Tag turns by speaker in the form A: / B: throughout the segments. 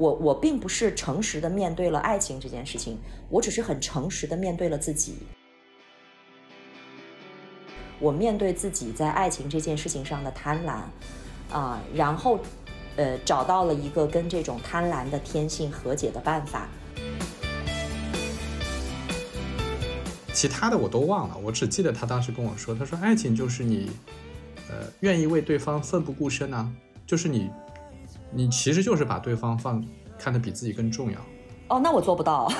A: 我我并不是诚实的面对了爱情这件事情，我只是很诚实的面对了自己。我面对自己在爱情这件事情上的贪婪，啊，然后，呃，找到了一个跟这种贪婪的天性和解的办法。
B: 其他的我都忘了，我只记得他当时跟我说，他说爱情就是你，呃，愿意为对方奋不顾身啊，就是你，你其实就是把对方放看得比自己更重要。
A: 哦，那我做不到。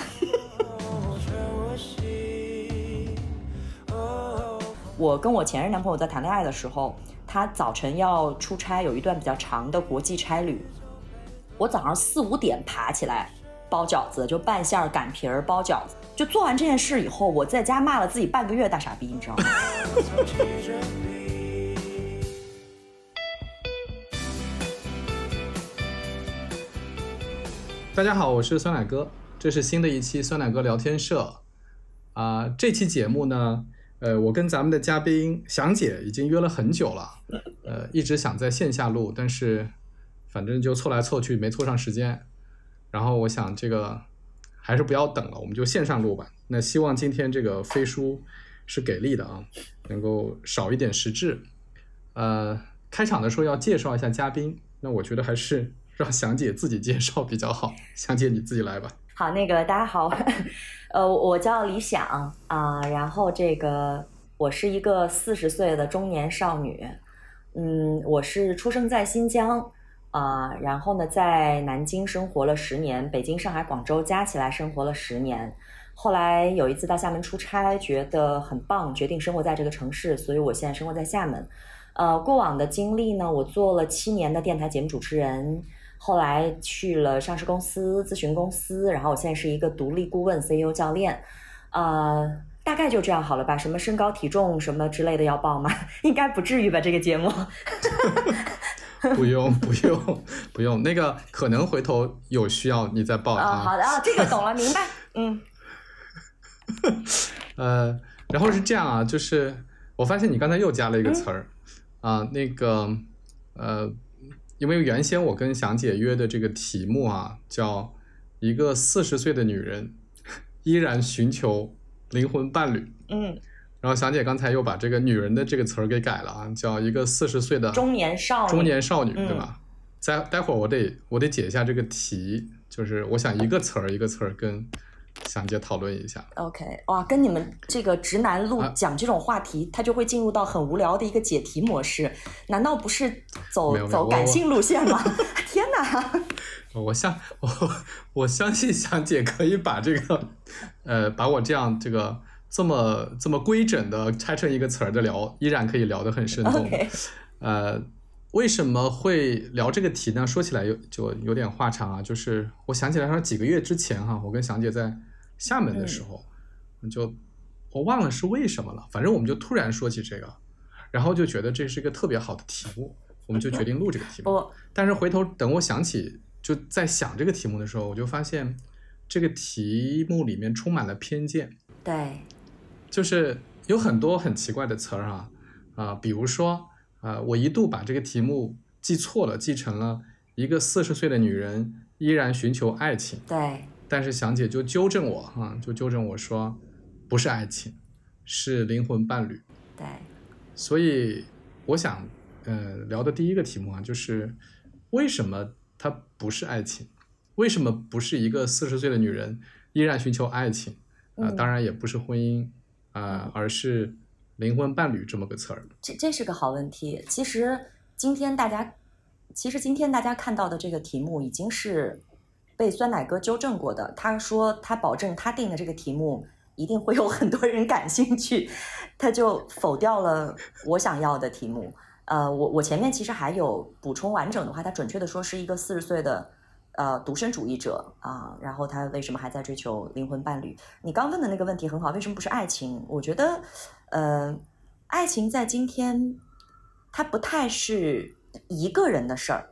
A: 我跟我前任男朋友在谈恋爱的时候，他早晨要出差，有一段比较长的国际差旅。我早上四五点爬起来包饺子，就拌馅儿、擀皮儿、包饺子。就做完这件事以后，我在家骂了自己半个月大傻逼，你知道吗？
B: 大家好，我是酸奶哥，这是新的一期酸奶哥聊天社。啊，这期节目呢？呃，我跟咱们的嘉宾祥姐已经约了很久了，呃，一直想在线下录，但是反正就凑来凑去没凑上时间。然后我想这个还是不要等了，我们就线上录吧。那希望今天这个飞书是给力的啊，能够少一点实质。呃，开场的时候要介绍一下嘉宾，那我觉得还是让祥姐自己介绍比较好。祥姐你自己来吧。
A: 好，那个大家好。呃，我叫李想啊，然后这个我是一个四十岁的中年少女，嗯，我是出生在新疆啊，然后呢在南京生活了十年，北京、上海、广州加起来生活了十年，后来有一次到厦门出差，觉得很棒，决定生活在这个城市，所以我现在生活在厦门。呃，过往的经历呢，我做了七年的电台节目主持人。后来去了上市公司、咨询公司，然后我现在是一个独立顾问、CEO、教练，呃，大概就这样好了吧？什么身高、体重什么之类的要报吗？应该不至于吧？这个节目？
B: 不用，不用，不用。那个可能回头有需要你再报
A: 啊。好的啊，这个懂了，明白。嗯。
B: 呃，然后是这样啊，就是我发现你刚才又加了一个词儿啊，那个呃。因为原先我跟祥姐约的这个题目啊，叫一个四十岁的女人依然寻求灵魂伴侣。
A: 嗯，
B: 然后祥姐刚才又把这个“女人”的这个词儿给改了啊，叫一个四十岁的
A: 中年少
B: 中年少女，对吧？在待会儿我得我得解一下这个题，就是我想一个词儿一个词儿跟。想姐讨论一下
A: ，OK，哇，跟你们这个直男路讲这种话题，他就会进入到很无聊的一个解题模式，难道不是走走感性路线吗？天哪！
B: 我相我我相信想姐可以把这个呃把我这样这个这么这么规整的拆成一个词儿的聊，依然可以聊得很生动。呃，为什么会聊这个题呢？说起来有就有点话长啊，就是我想起来说几个月之前哈，我跟祥姐在。厦门的时候，就我忘了是为什么了，反正我们就突然说起这个，然后就觉得这是一个特别好的题目，我们就决定录这个题目。但是回头等我想起就在想这个题目的时候，我就发现这个题目里面充满了偏见。
A: 对，
B: 就是有很多很奇怪的词儿啊啊，比如说啊，我一度把这个题目记错了，记成了一个四十岁的女人依然寻求爱情。
A: 对。
B: 但是祥姐就纠正我哈，就纠正我说，不是爱情，是灵魂伴侣。
A: 对，
B: 所以我想，呃，聊的第一个题目啊，就是为什么它不是爱情？为什么不是一个四十岁的女人依然寻求爱情？啊，当然也不是婚姻啊，而是灵魂伴侣这么个词儿。
A: 这这是个好问题。其实今天大家，其实今天大家看到的这个题目已经是。被酸奶哥纠正过的，他说他保证他定的这个题目一定会有很多人感兴趣，他就否掉了我想要的题目。呃，我我前面其实还有补充完整的话，他准确的说是一个四十岁的呃独身主义者啊，然后他为什么还在追求灵魂伴侣？你刚问的那个问题很好，为什么不是爱情？我觉得，呃，爱情在今天它不太是一个人的事儿，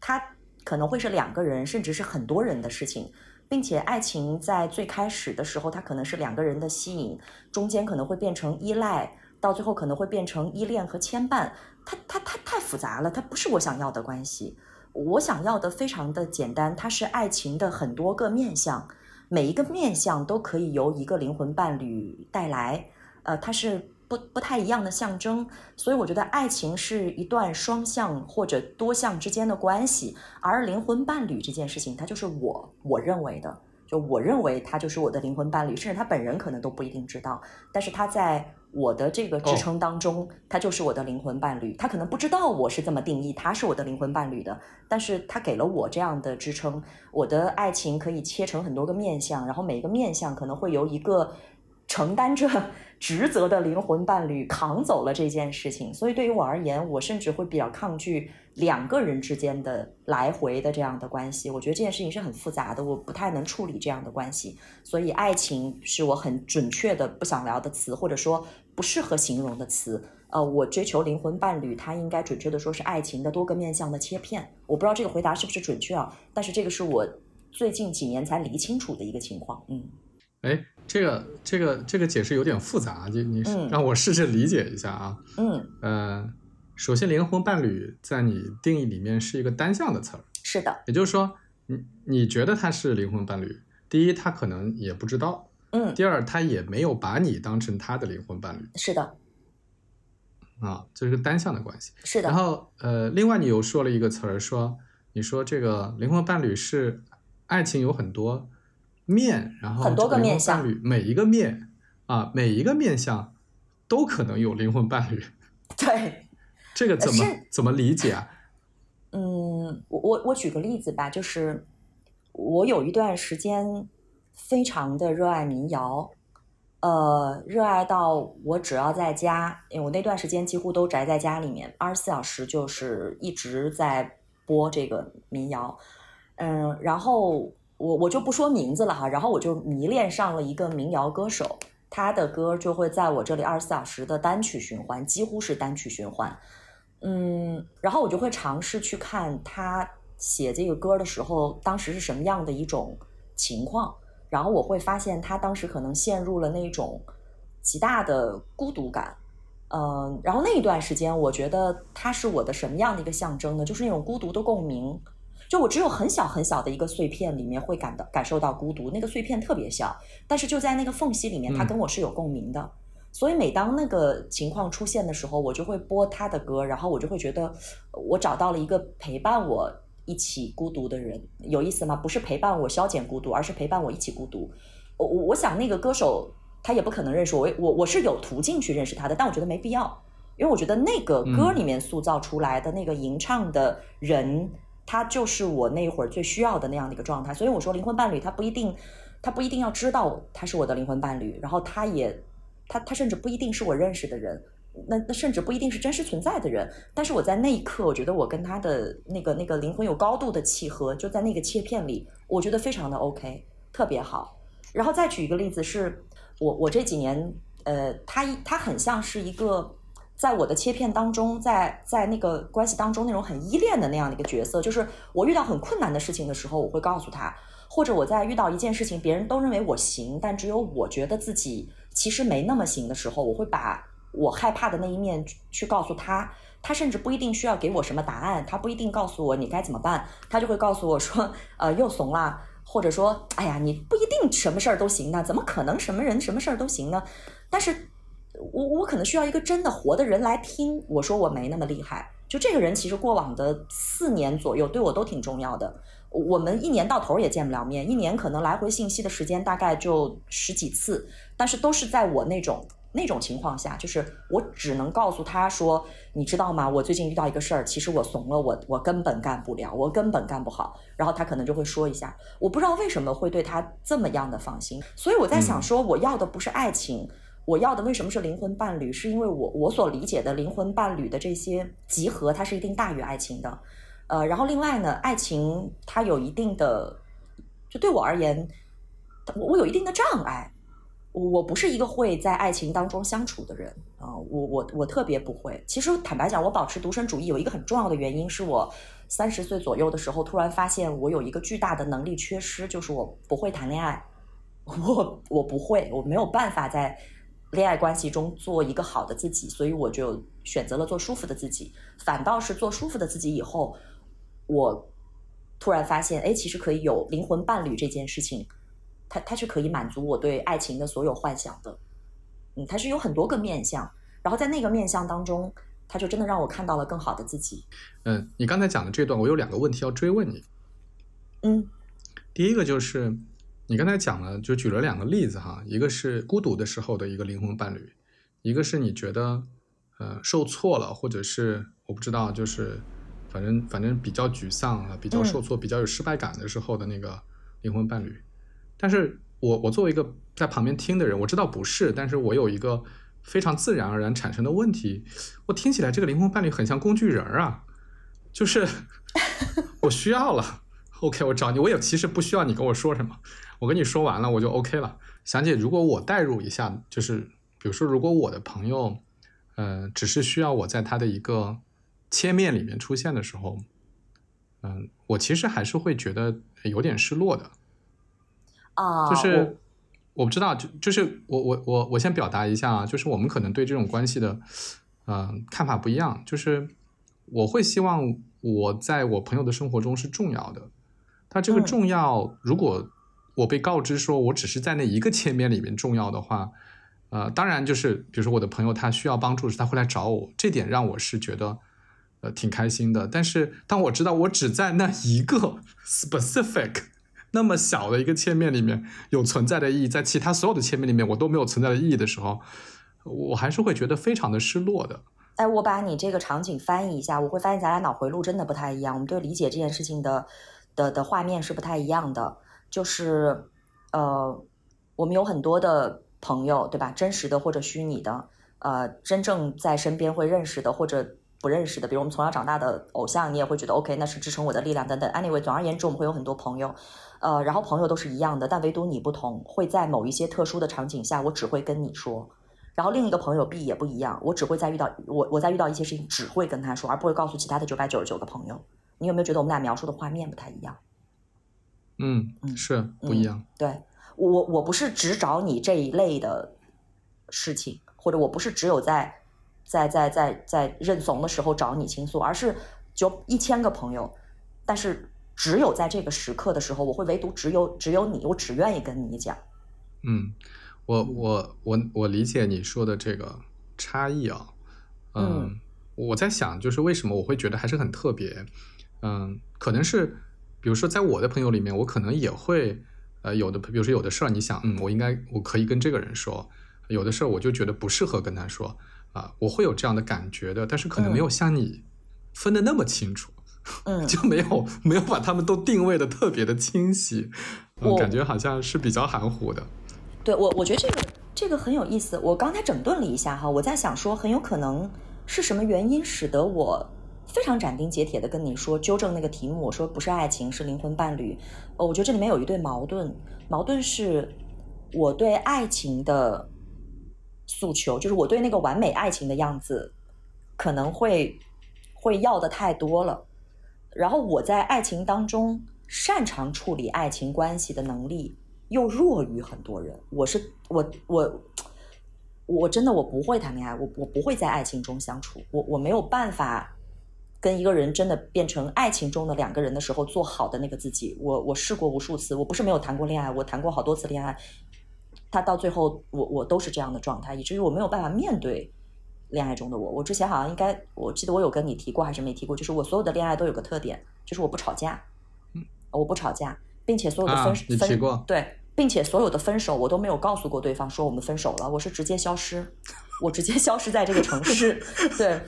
A: 它。可能会是两个人，甚至是很多人的事情，并且爱情在最开始的时候，它可能是两个人的吸引，中间可能会变成依赖，到最后可能会变成依恋和牵绊。它它它太复杂了，它不是我想要的关系。我想要的非常的简单，它是爱情的很多个面相，每一个面相都可以由一个灵魂伴侣带来，呃，它是不不太一样的象征，所以我觉得爱情是一段双向或者多项之间的关系，而灵魂伴侣这件事情，它就是我我认为的。就我认为他就是我的灵魂伴侣，甚至他本人可能都不一定知道，但是他在我的这个支撑当中，他就是我的灵魂伴侣。他可能不知道我是这么定义他是我的灵魂伴侣的，但是他给了我这样的支撑。我的爱情可以切成很多个面相，然后每一个面相可能会由一个承担着。职责的灵魂伴侣扛走了这件事情，所以对于我而言，我甚至会比较抗拒两个人之间的来回的这样的关系。我觉得这件事情是很复杂的，我不太能处理这样的关系。所以，爱情是我很准确的不想聊的词，或者说不适合形容的词。呃，我追求灵魂伴侣，它应该准确的说是爱情的多个面向的切片。我不知道这个回答是不是准确啊？但是这个是我最近几年才理清楚的一个情况。嗯。
B: 哎，这个这个这个解释有点复杂，你你让我试着理解一下啊。
A: 嗯，
B: 呃，首先，灵魂伴侣在你定义里面是一个单向的词儿。
A: 是的。
B: 也就是说，你你觉得他是灵魂伴侣，第一，他可能也不知道。
A: 嗯。
B: 第二，他也没有把你当成他的灵魂伴侣。
A: 是的。
B: 啊，这是个单向的关系。
A: 是的。
B: 然后，呃，另外你又说了一个词儿，说你说这个灵魂伴侣是爱情有很多。面，然后
A: 很多个面相，
B: 每一个面啊，每一个面相都可能有灵魂伴侣。
A: 对，
B: 这个怎么怎么理解啊？
A: 嗯，我我我举个例子吧，就是我有一段时间非常的热爱民谣，呃，热爱到我只要在家，因为我那段时间几乎都宅在家里面，二十四小时就是一直在播这个民谣，嗯，然后。我我就不说名字了哈，然后我就迷恋上了一个民谣歌手，他的歌就会在我这里二十四小时的单曲循环，几乎是单曲循环。嗯，然后我就会尝试去看他写这个歌的时候，当时是什么样的一种情况，然后我会发现他当时可能陷入了那种极大的孤独感。嗯，然后那一段时间，我觉得他是我的什么样的一个象征呢？就是那种孤独的共鸣。就我只有很小很小的一个碎片里面会感到感受到孤独，那个碎片特别小，但是就在那个缝隙里面，他跟我是有共鸣的。所以每当那个情况出现的时候，我就会播他的歌，然后我就会觉得我找到了一个陪伴我一起孤独的人，有意思吗？不是陪伴我消减孤独，而是陪伴我一起孤独。我我我想那个歌手他也不可能认识我，我我是有途径去认识他的，但我觉得没必要，因为我觉得那个歌里面塑造出来的那个吟唱的人。他就是我那会儿最需要的那样的一个状态，所以我说灵魂伴侣他不一定，他不一定要知道他是我的灵魂伴侣，然后他也，他他甚至不一定是我认识的人，那那甚至不一定是真实存在的人，但是我在那一刻，我觉得我跟他的那个那个灵魂有高度的契合，就在那个切片里，我觉得非常的 OK，特别好。然后再举一个例子，是我我这几年，呃，他他很像是一个。在我的切片当中，在在那个关系当中，那种很依恋的那样的一个角色，就是我遇到很困难的事情的时候，我会告诉他；或者我在遇到一件事情，别人都认为我行，但只有我觉得自己其实没那么行的时候，我会把我害怕的那一面去告诉他。他甚至不一定需要给我什么答案，他不一定告诉我你该怎么办，他就会告诉我说：“呃，又怂了。”或者说：“哎呀，你不一定什么事儿都行的，怎么可能什么人什么事儿都行呢？”但是。我我可能需要一个真的活的人来听我说我没那么厉害。就这个人其实过往的四年左右对我都挺重要的。我们一年到头也见不了面，一年可能来回信息的时间大概就十几次，但是都是在我那种那种情况下，就是我只能告诉他说，你知道吗？我最近遇到一个事儿，其实我怂了，我我根本干不了，我根本干不好。然后他可能就会说一下，我不知道为什么会对他这么样的放心。所以我在想说，我要的不是爱情。我要的为什么是灵魂伴侣？是因为我我所理解的灵魂伴侣的这些集合，它是一定大于爱情的。呃，然后另外呢，爱情它有一定的，就对我而言，我我有一定的障碍。我不是一个会在爱情当中相处的人啊，我我我特别不会。其实坦白讲，我保持独身主义有一个很重要的原因，是我三十岁左右的时候突然发现我有一个巨大的能力缺失，就是我不会谈恋爱。我我不会，我没有办法在。恋爱关系中做一个好的自己，所以我就选择了做舒服的自己。反倒是做舒服的自己以后，我突然发现，哎，其实可以有灵魂伴侣这件事情，它它是可以满足我对爱情的所有幻想的。嗯，它是有很多个面相，然后在那个面相当中，它就真的让我看到了更好的自己。
B: 嗯，你刚才讲的这段，我有两个问题要追问你。
A: 嗯，
B: 第一个就是你刚才讲了，就举了两个例子哈，一个是孤独的时候的一个灵魂伴侣，一个是你觉得呃受挫了，或者是我不知道，就是反正反正比较沮丧啊，比较受挫，比较有失败感的时候的那个灵魂伴侣。但是我我作为一个在旁边听的人，我知道不是，但是我有一个非常自然而然产生的问题，我听起来这个灵魂伴侣很像工具人啊，就是 我需要了。OK，我找你，我也其实不需要你跟我说什么，我跟你说完了我就 OK 了。想姐，如果我代入一下，就是比如说，如果我的朋友，呃，只是需要我在他的一个切面里面出现的时候，嗯，我其实还是会觉得有点失落的。
A: 啊，
B: 就是我不知道，就就是我我我我先表达一下啊，就是我们可能对这种关系的，嗯，看法不一样。就是我会希望我在我朋友的生活中是重要的。他这个重要，如果我被告知说我只是在那一个切面里面重要的话，呃，当然就是比如说我的朋友他需要帮助时他会来找我，这点让我是觉得呃挺开心的。但是当我知道我只在那一个 specific 那么小的一个切面里面有存在的意义，在其他所有的切面里面我都没有存在的意义的时候，我还是会觉得非常的失落的。
A: 哎，我把你这个场景翻译一下，我会发现咱俩脑回路真的不太一样，我们对理解这件事情的。的的画面是不太一样的，就是，呃，我们有很多的朋友，对吧？真实的或者虚拟的，呃，真正在身边会认识的或者不认识的，比如我们从小长大的偶像，你也会觉得 OK，那是支撑我的力量等等。Anyway，总而言之，我们会有很多朋友，呃，然后朋友都是一样的，但唯独你不同，会在某一些特殊的场景下，我只会跟你说，然后另一个朋友 B 也不一样，我只会在遇到我我在遇到一些事情只会跟他说，而不会告诉其他的九百九十九个朋友。你有没有觉得我们俩描述的画面不太一样？
B: 嗯嗯，是不一样。
A: 对我，我不是只找你这一类的事情，或者我不是只有在在在在在认怂的时候找你倾诉，而是就一千个朋友，但是只有在这个时刻的时候，我会唯独只有只有你，我只愿意跟你讲。
B: 嗯，我我我我理解你说的这个差异啊。嗯，我在想，就是为什么我会觉得还是很特别。嗯，可能是，比如说，在我的朋友里面，我可能也会，呃，有的，比如说有的事儿，你想，嗯，我应该，我可以跟这个人说，有的事儿我就觉得不适合跟他说，啊，我会有这样的感觉的，但是可能没有像你分的那么清楚，
A: 嗯，
B: 就没有没有把他们都定位的特别的清晰，我感觉好像是比较含糊的。
A: 对我，我觉得这个这个很有意思。我刚才整顿了一下哈，我在想说，很有可能是什么原因使得我。非常斩钉截铁的跟你说，纠正那个题目，我说不是爱情，是灵魂伴侣。呃，我觉得这里面有一对矛盾，矛盾是我对爱情的诉求，就是我对那个完美爱情的样子，可能会会要的太多了。然后我在爱情当中擅长处理爱情关系的能力又弱于很多人。我是我我我真的我不会谈恋爱，我我不会在爱情中相处，我我没有办法。跟一个人真的变成爱情中的两个人的时候，做好的那个自己，我我试过无数次，我不是没有谈过恋爱，我谈过好多次恋爱，他到最后，我我都是这样的状态，以至于我没有办法面对恋爱中的我。我之前好像应该，我记得我有跟你提过还是没提过，就是我所有的恋爱都有个特点，就是我不吵架，
B: 嗯，
A: 我不吵架，并且所有的分分对，并且所有的分手我都没有告诉过对方说我们分手了，我是直接消失。我直接消失在这个城市。对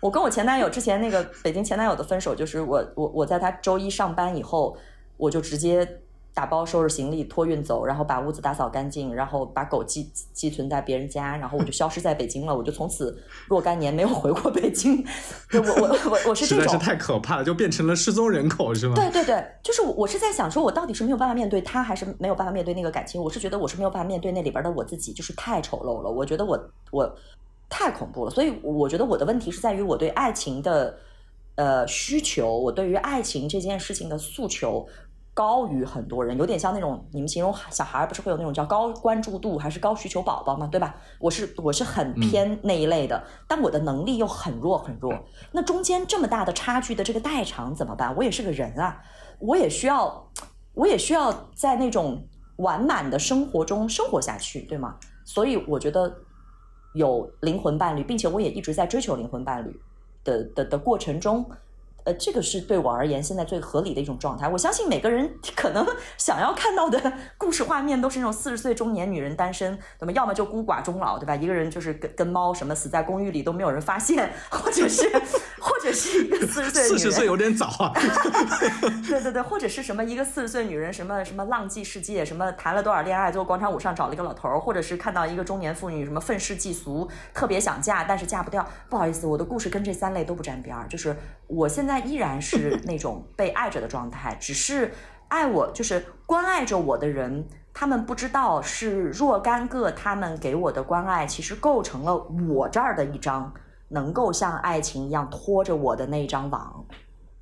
A: 我跟我前男友之前那个北京前男友的分手，就是我我我在他周一上班以后，我就直接。打包收拾行李托运走，然后把屋子打扫干净，然后把狗寄寄存在别人家，然后我就消失在北京了。我就从此若干年没有回过北京。我我我我是这种，
B: 实在是太可怕了，就变成了失踪人口是吗？
A: 对对对，就是我我是在想说，我到底是没有办法面对他，还是没有办法面对那个感情？我是觉得我是没有办法面对那里边的我自己，就是太丑陋了。我觉得我我太恐怖了，所以我觉得我的问题是在于我对爱情的呃需求，我对于爱情这件事情的诉求。高于很多人，有点像那种你们形容小孩儿不是会有那种叫高关注度还是高需求宝宝嘛，对吧？我是我是很偏那一类的，但我的能力又很弱很弱。那中间这么大的差距的这个代偿怎么办？我也是个人啊，我也需要，我也需要在那种完满的生活中生活下去，对吗？所以我觉得有灵魂伴侣，并且我也一直在追求灵魂伴侣的的的过程中。呃，这个是对我而言现在最合理的一种状态。我相信每个人 可能想要看到的 故事画面都是那种四十岁中年女人单身，那么要么就孤寡终老，对吧？一个人就是跟跟猫什么死在公寓里都没有人发现，或者是或者是一个四十岁
B: 四十岁有点早啊。
A: 对对对，或者是什么一个四十岁女人什么什么浪迹世界，什么谈了多少恋爱，最后广场舞上找了一个老头儿，或者是看到一个中年妇女什么愤世嫉俗，特别想嫁但是嫁不掉。不好意思，我的故事跟这三类都不沾边儿，就是我现在。依然是 那种被爱着的状态，只是爱我就是关爱着我的人，他们不知道是若干个他们给我的关爱，其实构成了我这儿的一张能够像爱情一样拖着我的那一张网。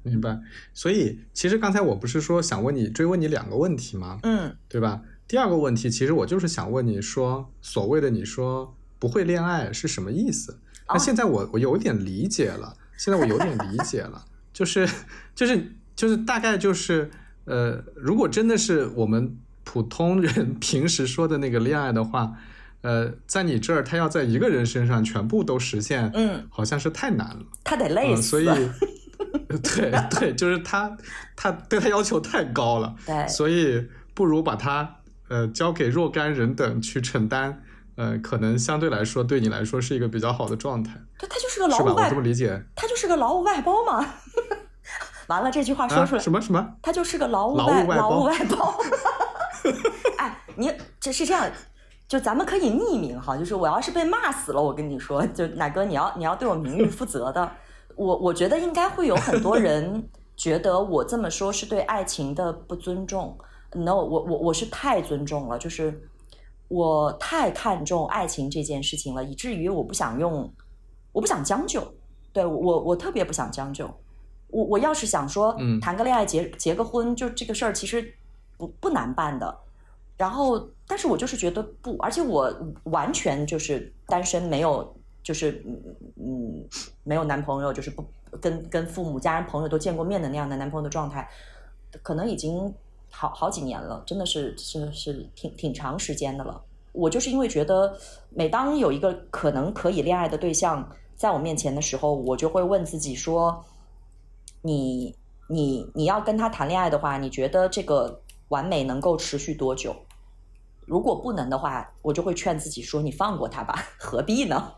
B: 明白。所以其实刚才我不是说想问你追问你两个问题吗？
A: 嗯，
B: 对吧？第二个问题其实我就是想问你说，所谓的你说不会恋爱是什么意思？那现在我我有点理解了，现在我有点理解了。就是就是就是大概就是呃，如果真的是我们普通人平时说的那个恋爱的话，呃，在你这儿他要在一个人身上全部都实现，
A: 嗯，
B: 好像是太难了，
A: 他得累死，
B: 所以对对，就是他他对他要求太高了，
A: 对，
B: 所以不如把他呃交给若干人等去承担。呃，可能相对来说，对你来说是一个比较好的状态。
A: 对，他就是个劳务外，
B: 我这么理解。
A: 他就是个劳务外包嘛。完了，这句话说出来，
B: 什么什么？
A: 他就是个
B: 劳务
A: 外
B: 劳
A: 务外包。哎，你这是这样，就咱们可以匿名哈，就是我要是被骂死了，我跟你说，就奶哥，你要你要对我名誉负责的。我我觉得应该会有很多人觉得我这么说是对爱情的不尊重。No，我我我是太尊重了，就是。我太看重爱情这件事情了，以至于我不想用，我不想将就。对我，我特别不想将就。我我要是想说，谈个恋爱结结个婚，就这个事儿其实不不难办的。然后，但是我就是觉得不，而且我完全就是单身，没有就是嗯嗯没有男朋友，就是不跟跟父母、家人、朋友都见过面的那样的男朋友的状态，可能已经。好好几年了，真的是是是挺挺长时间的了。我就是因为觉得，每当有一个可能可以恋爱的对象在我面前的时候，我就会问自己说：你你你要跟他谈恋爱的话，你觉得这个完美能够持续多久？如果不能的话，我就会劝自己说：你放过他吧，何必呢？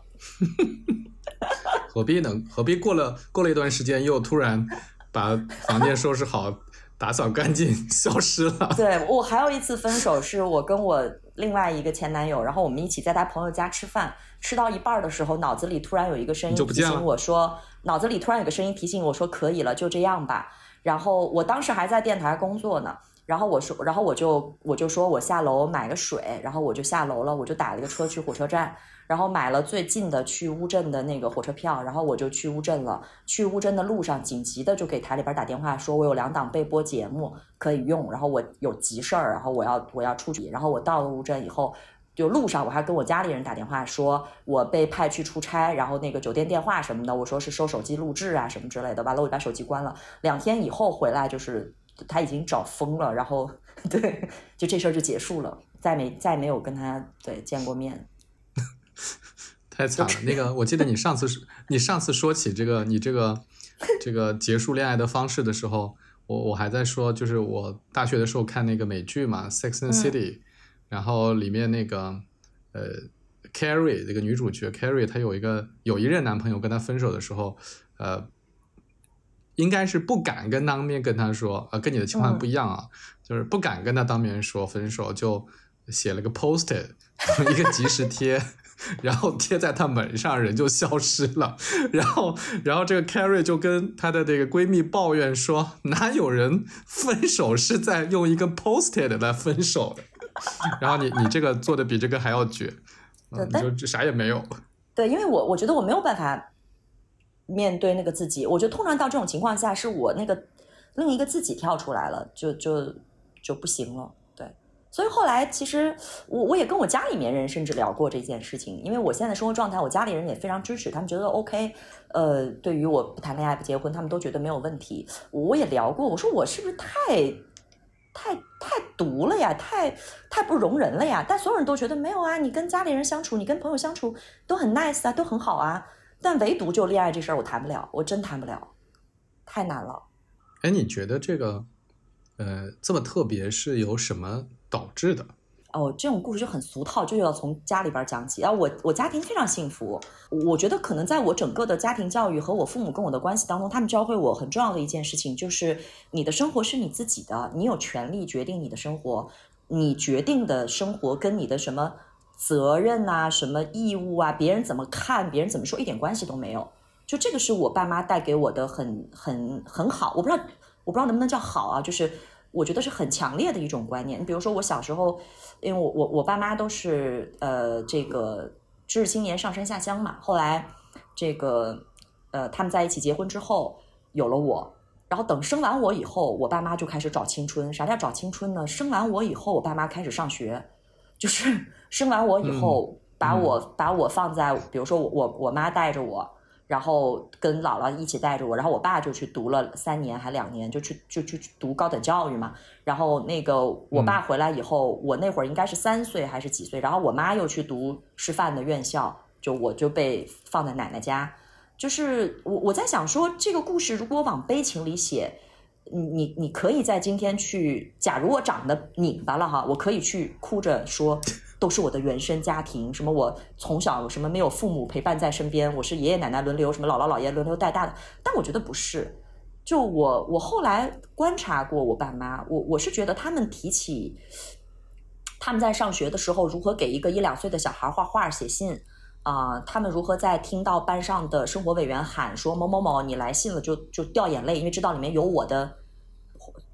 B: 何必呢？何必过了过了一段时间，又突然把房间收拾好？打扫干净，消失了。
A: 对我还有一次分手，是我跟我另外一个前男友，然后我们一起在他朋友家吃饭，吃到一半的时候，脑子里突然有一个声音提醒我说，脑子里突然有个声音提醒我说，可以了，就这样吧。然后我当时还在电台工作呢，然后我说，然后我就我就说我下楼买个水，然后我就下楼了，我就打了个车去火车站。然后买了最近的去乌镇的那个火车票，然后我就去乌镇了。去乌镇的路上，紧急的就给台里边打电话，说我有两档备播节目可以用，然后我有急事儿，然后我要我要出去。然后我到了乌镇以后，就路上我还跟我家里人打电话，说我被派去出差，然后那个酒店电话什么的，我说是收手机录制啊什么之类的。完了，我就把手机关了。两天以后回来，就是他已经找疯了，然后 对，就这事儿就结束了，再没再没有跟他对见过面。
B: 太惨了，那个我记得你上次是，你上次说起这个你这个这个结束恋爱的方式的时候，我我还在说，就是我大学的时候看那个美剧嘛，《Sex and City》，然后里面那个呃，Carrie 这个女主角 Carrie，她有一个有一任男朋友跟她分手的时候，呃，应该是不敢跟当面跟他说，呃，跟你的情况不一样啊，就是不敢跟他当面说分手，就写了个 post，一个即时贴。然后贴在她门上，人就消失了。然后，然后这个 Carrie 就跟她的这个闺蜜抱怨说：“哪有人分手是在用一个 posted 来分手的？” 然后你你这个做的比这个还要绝，你就啥也没有。
A: 对，因为我我觉得我没有办法面对那个自己。我觉得通常到这种情况下，是我那个另一个自己跳出来了，就就就不行了。所以后来其实我我也跟我家里面人甚至聊过这件事情，因为我现在生活状态，我家里人也非常支持，他们觉得 OK。呃，对于我不谈恋爱不结婚，他们都觉得没有问题。我也聊过，我说我是不是太太太毒了呀，太太不容人了呀？但所有人都觉得没有啊，你跟家里人相处，你跟朋友相处都很 nice 啊，都很好啊。但唯独就恋爱这事儿，我谈不了，我真谈不了，太难了。
B: 哎，你觉得这个，呃，这么特别是有什么导致的？
A: 哦，这种故事就很俗套，就要从家里边讲起。啊，我我家庭非常幸福，我觉得可能在我整个的家庭教育和我父母跟我的关系当中，他们教会我很重要的一件事情，就是你的生活是你自己的，你有权利决定你的生活，你决定的生活跟你的什么。责任啊，什么义务啊，别人怎么看，别人怎么说，一点关系都没有。就这个是我爸妈带给我的很很很好，我不知道我不知道能不能叫好啊，就是我觉得是很强烈的一种观念。你比如说我小时候，因为我我我爸妈都是呃这个知识青年上山下乡嘛，后来这个呃他们在一起结婚之后有了我，然后等生完我以后，我爸妈就开始找青春。啥叫找青春呢？生完我以后，我爸妈开始上学。就是 生完我以后，把我把我放在，比如说我我我妈带着我，然后跟姥姥一起带着我，然后我爸就去读了三年还两年，就去就去读高等教育嘛。然后那个我爸回来以后，我那会儿应该是三岁还是几岁，然后我妈又去读师范的院校，就我就被放在奶奶家。就是我我在想说，这个故事如果往悲情里写。你你你可以在今天去，假如我长得拧巴了哈，我可以去哭着说，都是我的原生家庭，什么我从小什么没有父母陪伴在身边，我是爷爷奶奶轮流，什么姥姥姥爷轮流带大的。但我觉得不是，就我我后来观察过我爸妈，我我是觉得他们提起他们在上学的时候如何给一个一两岁的小孩画画写信。啊，他们如何在听到班上的生活委员喊说某某某你来信了，就就掉眼泪，因为知道里面有我的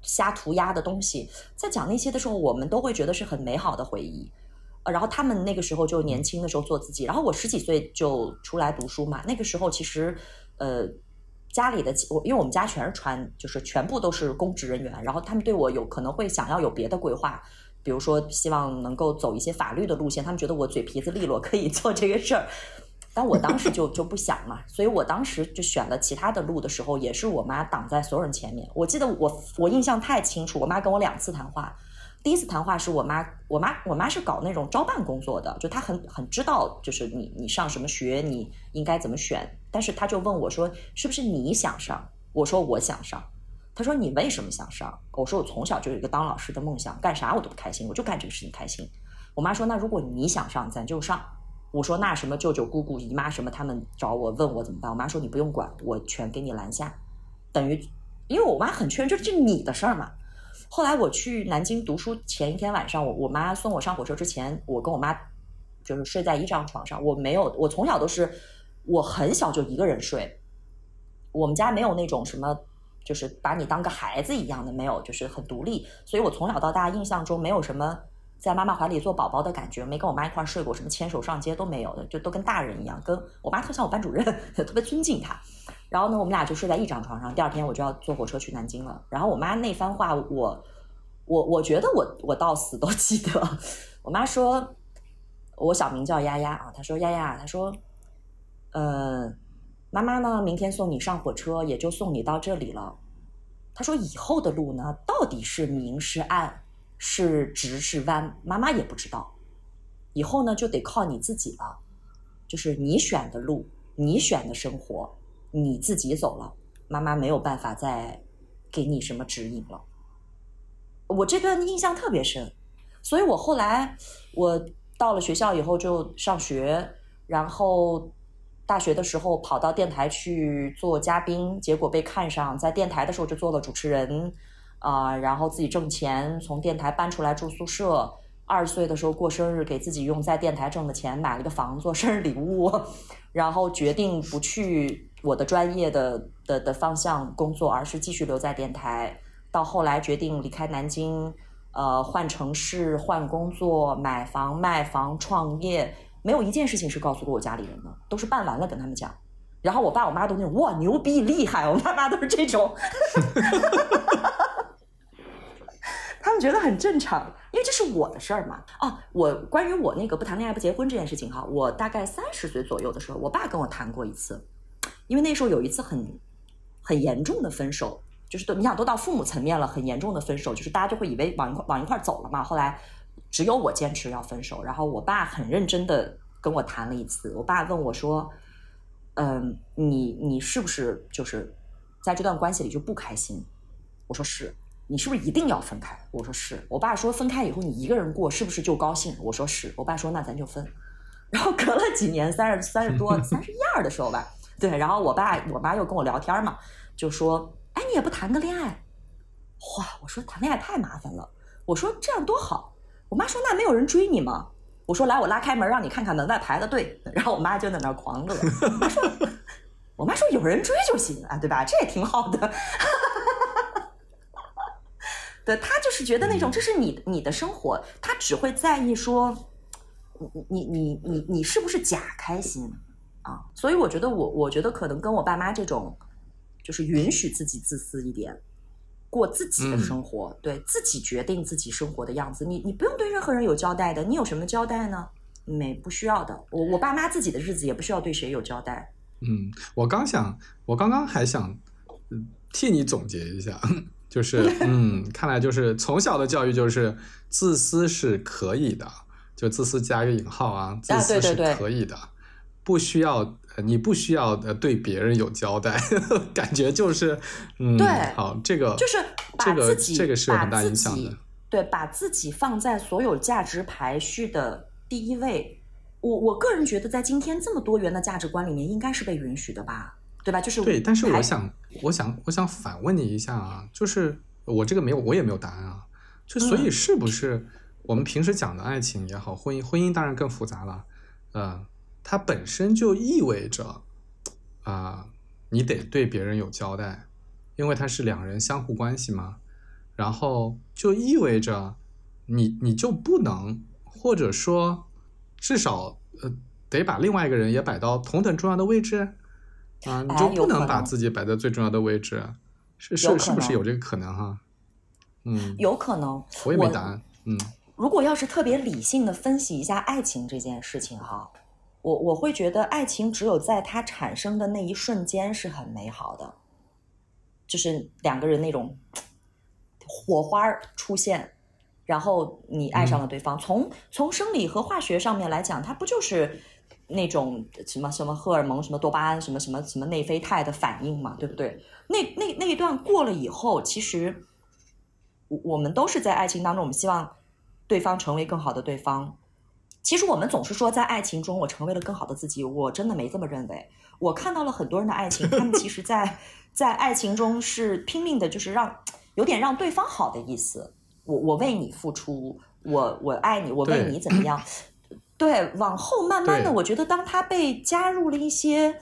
A: 瞎涂鸦的东西。在讲那些的时候，我们都会觉得是很美好的回忆。然后他们那个时候就年轻的时候做自己，然后我十几岁就出来读书嘛。那个时候其实，呃，家里的我因为我们家全是穿，就是全部都是公职人员，然后他们对我有可能会想要有别的规划。比如说，希望能够走一些法律的路线，他们觉得我嘴皮子利落，可以 做这个事儿。但我当时就就不想嘛，所以我当时就选了其他的路的时候，也是我妈挡在所有人前面。我记得我我印象太清楚，我妈跟我两次谈话。第一次谈话是我妈，我妈我妈是搞那种招办工作的，就她很很知道，就是你你上什么学，你应该怎么选。但是她就问我说，是不是你想上？我说我想上。她说：“你为什么想上？”我说：“我从小就有一个当老师的梦想，干啥我都不开心，我就干这个事情开心。”我妈说：“那如果你想上，咱就上。”我说：“那什么舅舅、姑姑、姨妈什么，他们找我问我怎么办？”我妈说：“你不用管，我全给你拦下。”等于，因为我妈很确认，就是你的事儿嘛。后来我去南京读书前一天晚上，我我妈送我上火车之前，我跟我妈就是睡在一张床上。我没有，我从小都是，我很小就一个人睡。我们家没有那种什么。就是把你当个孩子一样的，没有，就是很独立。所以我从小到大印象中没有什么在妈妈怀里做宝宝的感觉，没跟我妈一块儿睡过，什么牵手上街都没有的，就都跟大人一样。跟我妈特像我班主任，特别尊敬她。然后呢，我们俩就睡在一张床上。第二天我就要坐火车去南京了。然后我妈那番话，我我我觉得我我到死都记得。我妈说，我小名叫丫丫啊，她说丫丫，她说，呃。妈妈呢？明天送你上火车，也就送你到这里了。他说：“以后的路呢，到底是明是暗，是直是弯，妈妈也不知道。以后呢，就得靠你自己了。就是你选的路，你选的生活，你自己走了。妈妈没有办法再给你什么指引了。”我这段印象特别深，所以我后来我到了学校以后就上学，然后。大学的时候跑到电台去做嘉宾，结果被看上，在电台的时候就做了主持人，啊，然后自己挣钱，从电台搬出来住宿舍。二十岁的时候过生日，给自己用在电台挣的钱买了个房做生日礼物，然后决定不去我的专业的的的方向工作，而是继续留在电台。到后来决定离开南京，呃，换城市、换工作、买房、卖房、创业。没有一件事情是告诉过我家里人的，都是办完了跟他们讲。然后我爸我妈都那种哇牛逼厉害，我爸妈都是这种，他们觉得很正常，因为这是我的事儿嘛。哦，我关于我那个不谈恋爱不结婚这件事情哈，我大概三十岁左右的时候，我爸跟我谈过一次，因为那时候有一次很很严重的分手，就是都你想都到父母层面了，很严重的分手，就是大家就会以为往一块往一块走了嘛。后来只有我坚持要分手，然后我爸很认真的跟我谈了一次。我爸问我说：“嗯，你你是不是就是在这段关系里就不开心？”我说是。你是不是一定要分开？我说是。我爸说分开以后你一个人过是不是就高兴？我说是。我爸说那咱就分。然后隔了几年，三十三十多、三十一二的时候吧，对。然后我爸我妈又跟我聊天嘛，就说：“哎，你也不谈个恋爱？”哇！我说谈恋爱太麻烦了。我说这样多好。我妈说那没有人追你吗？我说来，我拉开门让你看看门外排的队。然后我妈就在那狂乐。我妈说：“我妈说有人追就行啊，对吧？这也挺好的。”对他就是觉得那种这是你你的生活，他只会在意说，你你你你你是不是假开心啊？所以我觉得我我觉得可能跟我爸妈这种，就是允许自己自私一点，过自己的生活，对自己决定自己生活的样子。你你不用对任何人有交代的，你有什么交代呢？没不需要的。我我爸妈自己的日子也不需要对谁有交代。
B: 嗯，我刚想，我刚刚还想替你总结一下。就是 嗯，看来就是从小的教育就是自私是可以的，就自私加一个引号啊，自私是可以的，不需要你不需要呃对别人有交代，感觉就是嗯，
A: 对，
B: 好，这个
A: 就是
B: 这个这个是有很大影响的，
A: 对，把自己放在所有价值排序的第一位，我我个人觉得在今天这么多元的价值观里面，应该是被允许的吧。对吧？就是
B: 对，但是我想，我想，我想反问你一下啊，就是我这个没有，我也没有答案啊。就所以是不是我们平时讲的爱情也好，婚姻，婚姻当然更复杂了，呃，它本身就意味着啊，你得对别人有交代，因为它是两人相互关系嘛。然后就意味着你你就不能，或者说至少呃，得把另外一个人也摆到同等重要的位置。啊，你就不能把自己摆在最重要的位置？是是是不是有这个可能哈？嗯，
A: 有可能。
B: 我也没答案。嗯，
A: 如果要是特别理性的分析一下爱情这件事情哈，我我会觉得爱情只有在它产生的那一瞬间是很美好的，就是两个人那种火花出现，然后你爱上了对方。从从生理和化学上面来讲，它不就是？那种什么什么荷尔蒙、什么多巴胺、什么什么什么内啡肽的反应嘛，对不对？那那那一段过了以后，其实我我们都是在爱情当中，我们希望对方成为更好的对方。其实我们总是说，在爱情中我成为了更好的自己，我真的没这么认为。我看到了很多人的爱情，他们其实，在在爱情中是拼命的，就是让有点让对方好的意思。我我为你付出，我我爱你，我为你怎么样？对，往后慢慢的，我觉得当他被加入了一些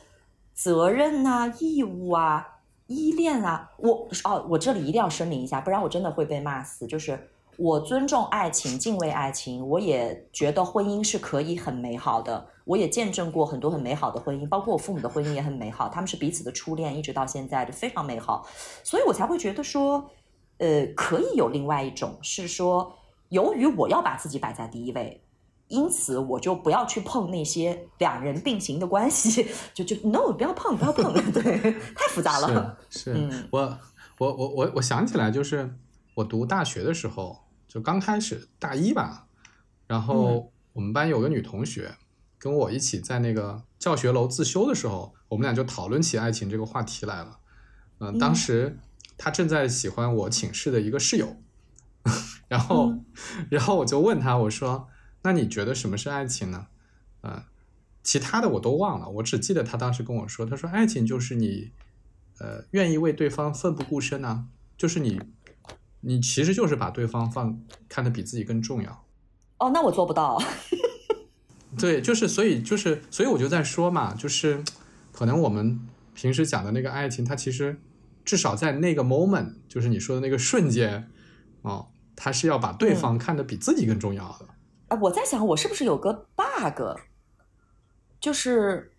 A: 责任呐、义务啊、依恋啊，我哦，我这里一定要声明一下，不然我真的会被骂死。就是我尊重爱情、敬畏爱情，我也觉得婚姻是可以很美好的。我也见证过很多很美好的婚姻，包括我父母的婚姻也很美好，他们是彼此的初恋，一直到现在就非常美好。所以我才会觉得说，呃，可以有另外一种，是说由于我要把自己摆在第一位。因此，我就不要去碰那些两人并行的关系，就就 no，不要碰，不要碰，对，太复杂
B: 了。是，是我，我，我，我，我想起来，就是我读大学的时候，就刚开始大一吧，然后我们班有个女同学跟我一起在那个教学楼自修的时候，我们俩就讨论起爱情这个话题来了。嗯，当时她正在喜欢我寝室的一个室友，然后，然后我就问她，我说。那你觉得什么是爱情呢？嗯，其他的我都忘了，我只记得她当时跟我说，她说爱情就是你，呃，愿意为对方奋不顾身呢，就是你，你其实就是把对方放看得比自己更重要。
A: 哦，那我做不到。
B: 对，就是所以就是所以我就在说嘛，就是可能我们平时讲的那个爱情，它其实至少在那个 moment，就是你说的那个瞬间，哦，他是要把对方看得比自己更重要的。
A: 我在想，我是不是有个 bug？就是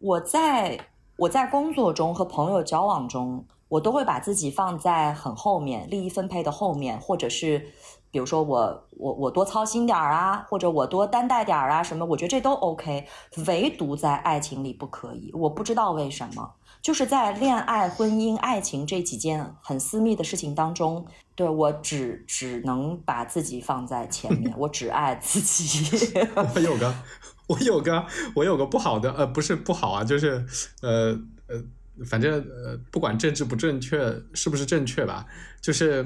A: 我在我在工作中和朋友交往中，我都会把自己放在很后面，利益分配的后面，或者是。比如说我我我多操心点儿啊，或者我多担待点儿啊，什么？我觉得这都 OK，唯独在爱情里不可以。我不知道为什么，就是在恋爱、婚姻、爱情这几件很私密的事情当中，对我只只能把自己放在前面，我只爱自己。
B: 我有个，我有个，我有个不好的，呃，不是不好啊，就是呃呃，反正呃，不管政治不正确，是不是正确吧，就是。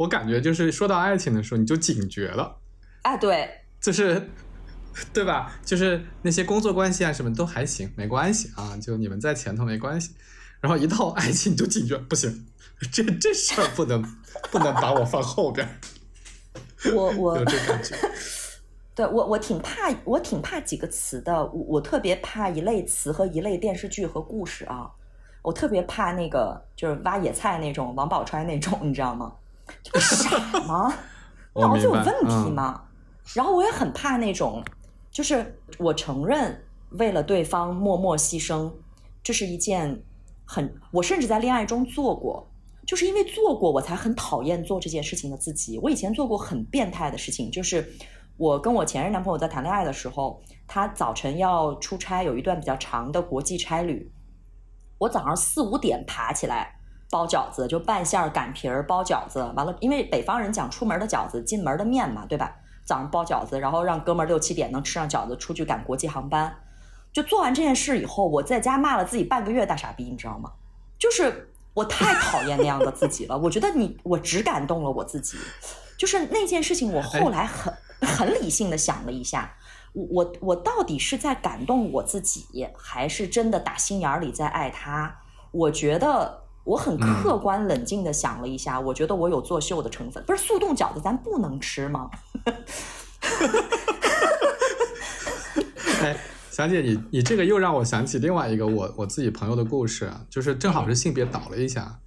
B: 我感觉就是说到爱情的时候，你就警觉了，
A: 哎，对，
B: 就是，对吧？就是那些工作关系啊，什么都还行，没关系啊，就你们在前头没关系。然后一到爱情就警觉，不行，这这事儿不能不能把我放后边。
A: 我我
B: 有这感觉，
A: 对我我挺怕我挺怕几个词的，我我特别怕一类词和一类电视剧和故事啊，我特别怕那个就是挖野菜那种王宝钏那种，你知道吗？这不傻吗？脑子有问题吗？然后我也很怕那种，就是我承认为了对方默默牺牲，这是一件很……我甚至在恋爱中做过，就是因为做过，我才很讨厌做这件事情的自己。我以前做过很变态的事情，就是我跟我前任男朋友在谈恋爱的时候，他早晨要出差，有一段比较长的国际差旅，我早上四五点爬起来。包饺子就拌馅儿擀皮儿包饺子，完了，因为北方人讲出门的饺子进门的面嘛，对吧？早上包饺子，然后让哥们儿六七点能吃上饺子出去赶国际航班。就做完这件事以后，我在家骂了自己半个月大傻逼，你知道吗？就是我太讨厌那样的自己了。我觉得你我只感动了我自己，就是那件事情，我后来很很理性的想了一下，我我我到底是在感动我自己，还是真的打心眼里在爱他？我觉得。我很客观冷静的想了一下，我觉得我有作秀的成分。不是速冻饺子咱不能吃吗？
B: 哎，小姐，你你这个又让我想起另外一个我我自己朋友的故事，就是正好是性别倒了一下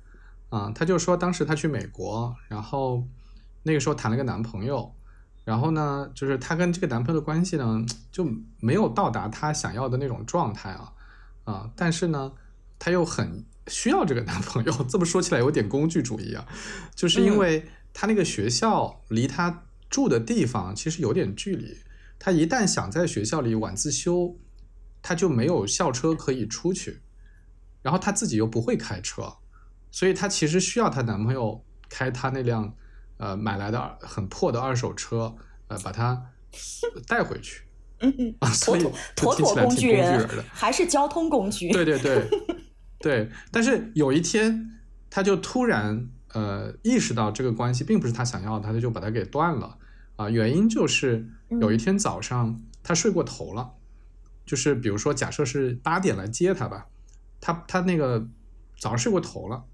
B: 啊。他就说当时他去美国，然后那个时候谈了个男朋友，然后呢，就是她跟这个男朋友的关系呢就没有到达她想要的那种状态啊啊，但是呢，她又很。需要这个男朋友，这么说起来有点工具主义啊，就是因为她那个学校离她住的地方其实有点距离，她一旦想在学校里晚自修，她就没有校车可以出去，然后她自己又不会开车，所以她其实需要她男朋友开她那辆呃买来的很破的二手车，呃把它带回去，
A: 嗯嗯，
B: 所以
A: 妥妥工
B: 具人的，
A: 还是交通工具，
B: 对对对。对，但是有一天，他就突然呃意识到这个关系并不是他想要的，他就把它给断了啊。原因就是有一天早上他睡过头了，就是比如说假设是八点来接他吧，他他那个早上睡过头了，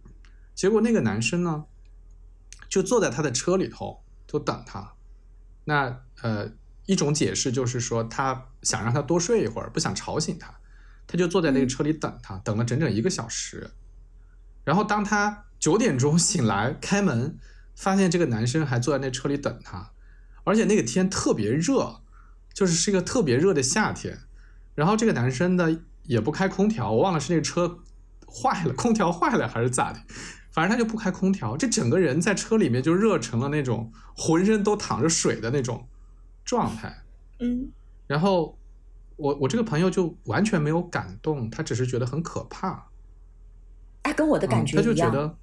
B: 结果那个男生呢就坐在他的车里头就等他。那呃一种解释就是说他想让他多睡一会儿，不想吵醒他。他就坐在那个车里等他，等了整整一个小时。然后当他九点钟醒来开门，发现这个男生还坐在那车里等他，而且那个天特别热，就是是一个特别热的夏天。然后这个男生呢也不开空调，我忘了是那个车坏了，空调坏了还是咋的，反正他就不开空调，这整个人在车里面就热成了那种浑身都淌着水的那种状态。
A: 嗯，
B: 然后。我我这个朋友就完全没有感动，他只是觉得很可怕。
A: 哎，跟我的感觉
B: 他就觉得，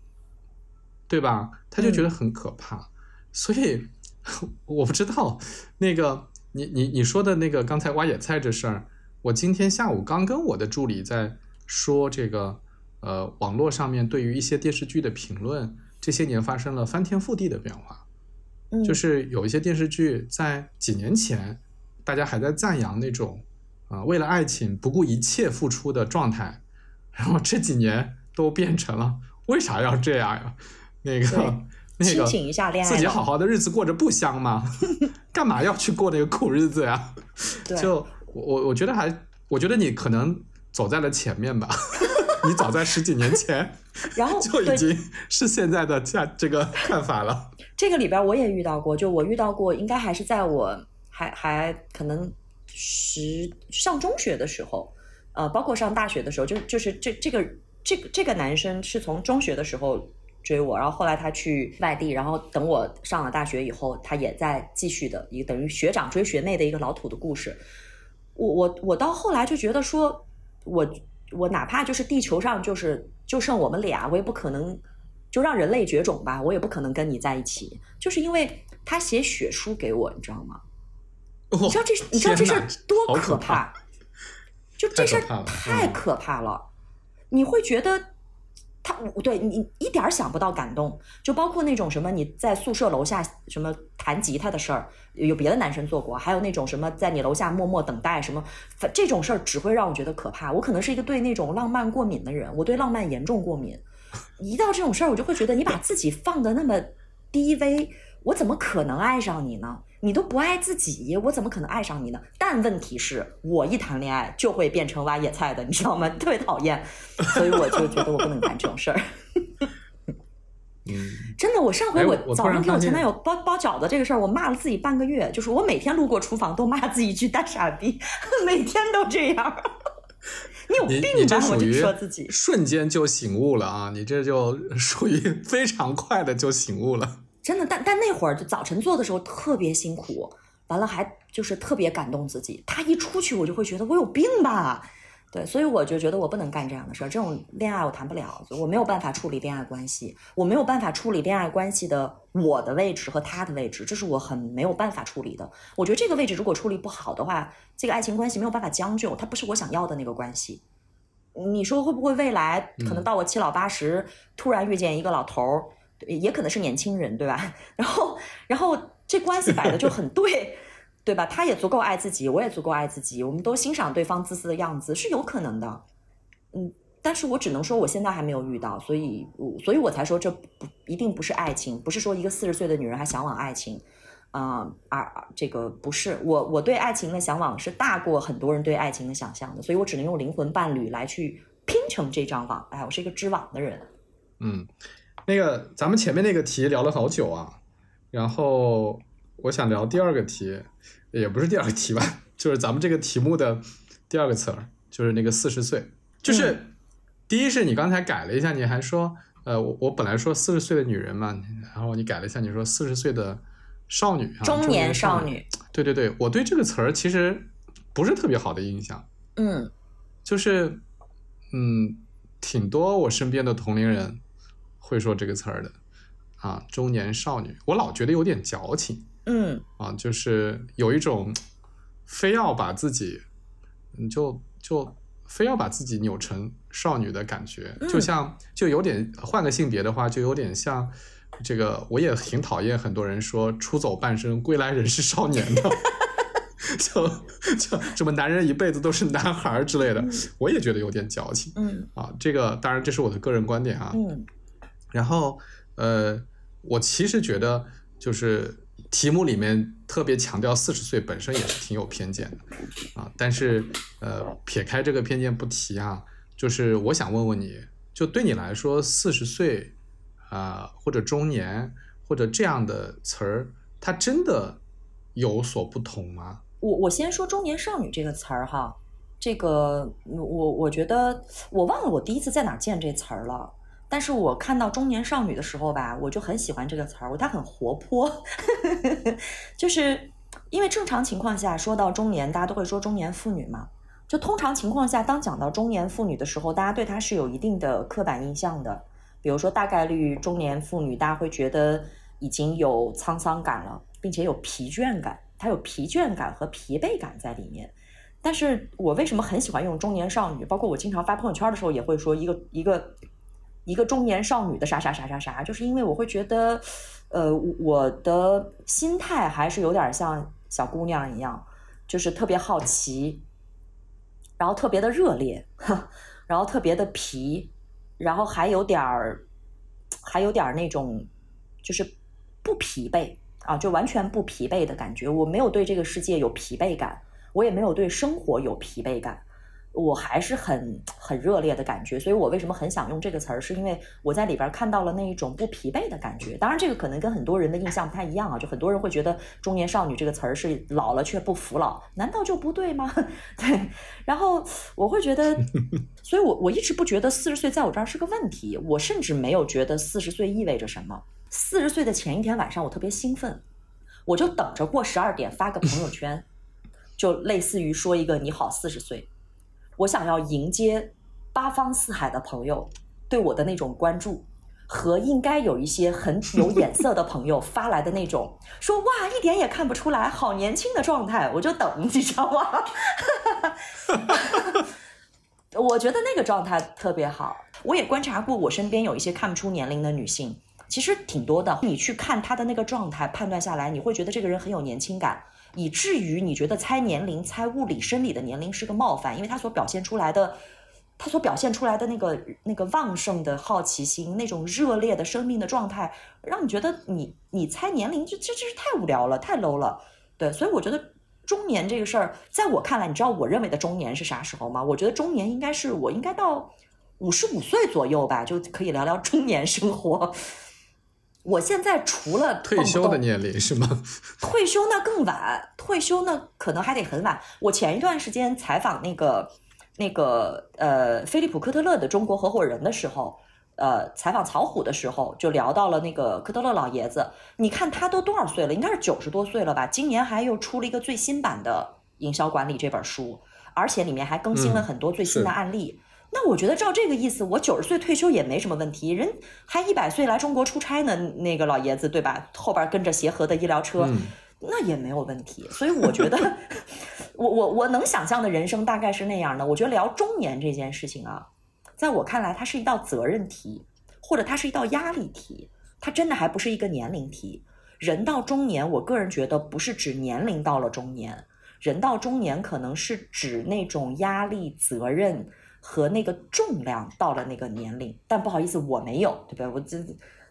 B: 对吧？他就觉得很可怕。所以 我不知道那个你你你说的那个刚才挖野菜这事儿，我今天下午刚跟我的助理在说这个，呃，网络上面对于一些电视剧的评论，这些年发生了翻天覆地的变化。
A: 嗯，
B: 就是有一些电视剧在几年前，大家还在赞扬那种。啊，为了爱情不顾一切付出的状态，然后这几年都变成了为啥要这样呀？那个那个，自己好好的日子过着不香吗？干嘛要去过那个苦日子呀？就我我觉得还，我觉得你可能走在了前面吧。你早在十几年前，
A: 然后
B: 就已经是现在的价这个看法了。
A: 这个里边我也遇到过，就我遇到过，应该还是在我还还可能。十上中学的时候，呃，包括上大学的时候，就就是这这个这个这个男生是从中学的时候追我，然后后来他去外地，然后等我上了大学以后，他也在继续的一个等于学长追学妹的一个老土的故事。我我我到后来就觉得说，我我哪怕就是地球上就是就剩我们俩，我也不可能就让人类绝种吧，我也不可能跟你在一起，就是因为他写血书给我，你知道吗？你知道这你知道这事儿多可怕？就这事儿太可怕了，你会觉得他我对你一点想不到感动，就包括那种什么你在宿舍楼下什么弹吉他的事儿，有别的男生做过，还有那种什么在你楼下默默等待什么，这种事儿只会让我觉得可怕。我可能是一个对那种浪漫过敏的人，我对浪漫严重过敏，一到这种事儿我就会觉得你把自己放的那么低微，我怎么可能爱上你呢？你都不爱自己，我怎么可能爱上你呢？但问题是我一谈恋爱就会变成挖野菜的，你知道吗？特别讨厌，所以我就觉得我不能干这种事儿。
B: 嗯，
A: 真的，我上回
B: 我
A: 早上给我前男友包包饺子这个事儿，我骂了自己半个月，就是我每天路过厨房都骂自己一句大傻逼，每天都这样。你有病吧？我就说自己
B: 瞬间就醒悟了啊！你这就属于非常快的就醒悟了。
A: 真的，但但那会儿就早晨做的时候特别辛苦，完了还就是特别感动自己。他一出去，我就会觉得我有病吧？对，所以我就觉得我不能干这样的事儿。这种恋爱我谈不了，我没有办法处理恋爱关系，我没有办法处理恋爱关系的我的位置和他的位置，这是我很没有办法处理的。我觉得这个位置如果处理不好的话，这个爱情关系没有办法将就，它不是我想要的那个关系。你说会不会未来可能到我七老八十，突然遇见一个老头儿？也可能是年轻人，对吧？然后，然后这关系摆的就很对，对吧？他也足够爱自己，我也足够爱自己，我们都欣赏对方自私的样子，是有可能的。嗯，但是我只能说我现在还没有遇到，所以，所以我才说这不一定不是爱情，不是说一个四十岁的女人还向往爱情，啊啊，这个不是我，我对爱情的向往是大过很多人对爱情的想象的，所以我只能用灵魂伴侣来去拼成这张网。哎，我是一个织网的人。
B: 嗯。那个，咱们前面那个题聊了好久啊，然后我想聊第二个题，也不是第二个题吧，就是咱们这个题目的第二个词儿，就是那个四十岁。就是第一是你刚才改了一下，你还说，呃，我我本来说四十岁的女人嘛，然后你改了一下，你说四十岁的少女，中
A: 年少女。
B: 对对对，我对这个词儿其实不是特别好的印象。
A: 嗯，
B: 就是嗯，挺多我身边的同龄人。会说这个词儿的，啊，中年少女，我老觉得有点矫情，
A: 嗯，
B: 啊，就是有一种非要把自己，你就就非要把自己扭成少女的感觉，就像就有点换个性别的话，就有点像这个，我也挺讨厌很多人说出走半生，归来仍是少年的，就就什么男人一辈子都是男孩之类的，我也觉得有点矫情，
A: 嗯，
B: 啊，这个当然这是我的个人观点啊，
A: 嗯。
B: 然后，呃，我其实觉得，就是题目里面特别强调四十岁本身也是挺有偏见的，啊，但是，呃，撇开这个偏见不提啊，就是我想问问你，就对你来说，四十岁啊，或者中年，或者这样的词儿，它真的有所不同吗？
A: 我我先说中年少女这个词儿哈，这个我我觉得我忘了我第一次在哪见这词儿了。但是我看到中年少女的时候吧，我就很喜欢这个词儿，我她很活泼，就是因为正常情况下说到中年，大家都会说中年妇女嘛。就通常情况下，当讲到中年妇女的时候，大家对她是有一定的刻板印象的。比如说，大概率中年妇女，大家会觉得已经有沧桑感了，并且有疲倦感，她有疲倦感和疲惫感在里面。但是我为什么很喜欢用中年少女？包括我经常发朋友圈的时候，也会说一个一个。一个中年少女的啥啥啥啥啥，就是因为我会觉得，呃，我的心态还是有点像小姑娘一样，就是特别好奇，然后特别的热烈，然后特别的皮，然后还有点儿，还有点儿那种，就是不疲惫啊，就完全不疲惫的感觉。我没有对这个世界有疲惫感，我也没有对生活有疲惫感。我还是很很热烈的感觉，所以我为什么很想用这个词儿，是因为我在里边看到了那一种不疲惫的感觉。当然，这个可能跟很多人的印象不太一样啊，就很多人会觉得“中年少女”这个词儿是老了却不服老，难道就不对吗？对。然后我会觉得，所以我我一直不觉得四十岁在我这儿是个问题，我甚至没有觉得四十岁意味着什么。四十岁的前一天晚上，我特别兴奋，我就等着过十二点发个朋友圈，就类似于说一个“你好，四十岁”。我想要迎接八方四海的朋友对我的那种关注，和应该有一些很有眼色的朋友 发来的那种说哇一点也看不出来好年轻的状态，我就等你知道吗？我觉得那个状态特别好。我也观察过，我身边有一些看不出年龄的女性，其实挺多的。你去看她的那个状态，判断下来，你会觉得这个人很有年轻感。以至于你觉得猜年龄、猜物理、生理的年龄是个冒犯，因为他所表现出来的，他所表现出来的那个那个旺盛的好奇心，那种热烈的生命的状态，让你觉得你你猜年龄，这这这是太无聊了，太 low 了。对，所以我觉得中年这个事儿，在我看来，你知道我认为的中年是啥时候吗？我觉得中年应该是我应该到五十五岁左右吧，就可以聊聊中年生活。我现在除了
B: 退休的年龄是吗？
A: 退休那更晚，退休那可能还得很晚。我前一段时间采访那个那个呃，菲利普科特勒的中国合伙人的时候，呃，采访曹虎的时候，就聊到了那个科特勒老爷子。你看他都多少岁了？应该是九十多岁了吧？今年还又出了一个最新版的《营销管理》这本书，而且里面还更新了很多最新的案例。那我觉得照这个意思，我九十岁退休也没什么问题。人还一百岁来中国出差呢，那个老爷子对吧？后边跟着协和的医疗车，那也没有问题。所以我觉得，我我我能想象的人生大概是那样的。我觉得聊中年这件事情啊，在我看来，它是一道责任题，或者它是一道压力题。它真的还不是一个年龄题。人到中年，我个人觉得不是指年龄到了中年，人到中年可能是指那种压力、责任。和那个重量到了那个年龄，但不好意思，我没有，对吧？我这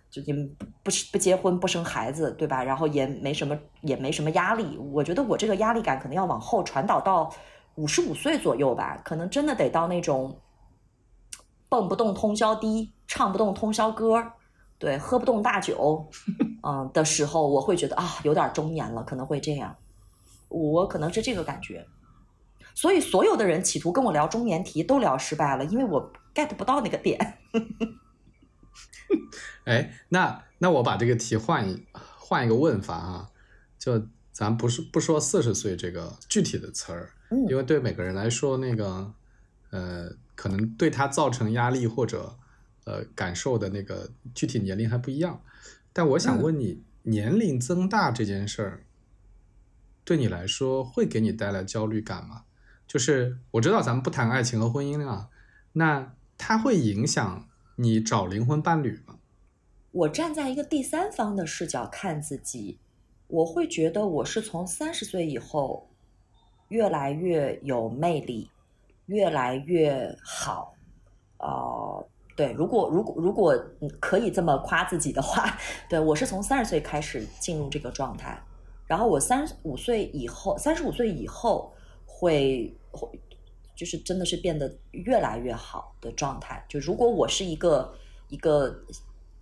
A: 最近不不不结婚不生孩子，对吧？然后也没什么也没什么压力。我觉得我这个压力感可能要往后传导到五十五岁左右吧，可能真的得到那种蹦不动通宵低，唱不动通宵歌，对，喝不动大酒，嗯的时候，我会觉得啊，有点中年了，可能会这样。我可能是这个感觉。所以，所有的人企图跟我聊中年题都聊失败了，因为我 get 不到那个点。
B: 哎，那那我把这个题换一换一个问法啊，就咱不是不说四十岁这个具体的词儿，因为对每个人来说，那个呃，可能对他造成压力或者呃感受的那个具体年龄还不一样。但我想问你，年龄增大这件事儿，对你来说会给你带来焦虑感吗？就是我知道咱们不谈爱情和婚姻了，那它会影响你找灵魂伴侣吗？
A: 我站在一个第三方的视角看自己，我会觉得我是从三十岁以后越来越有魅力，越来越好。哦，对，如果如果如果可以这么夸自己的话，对我是从三十岁开始进入这个状态，然后我三十五岁以后，三十五岁以后。会会就是真的是变得越来越好的状态。就如果我是一个一个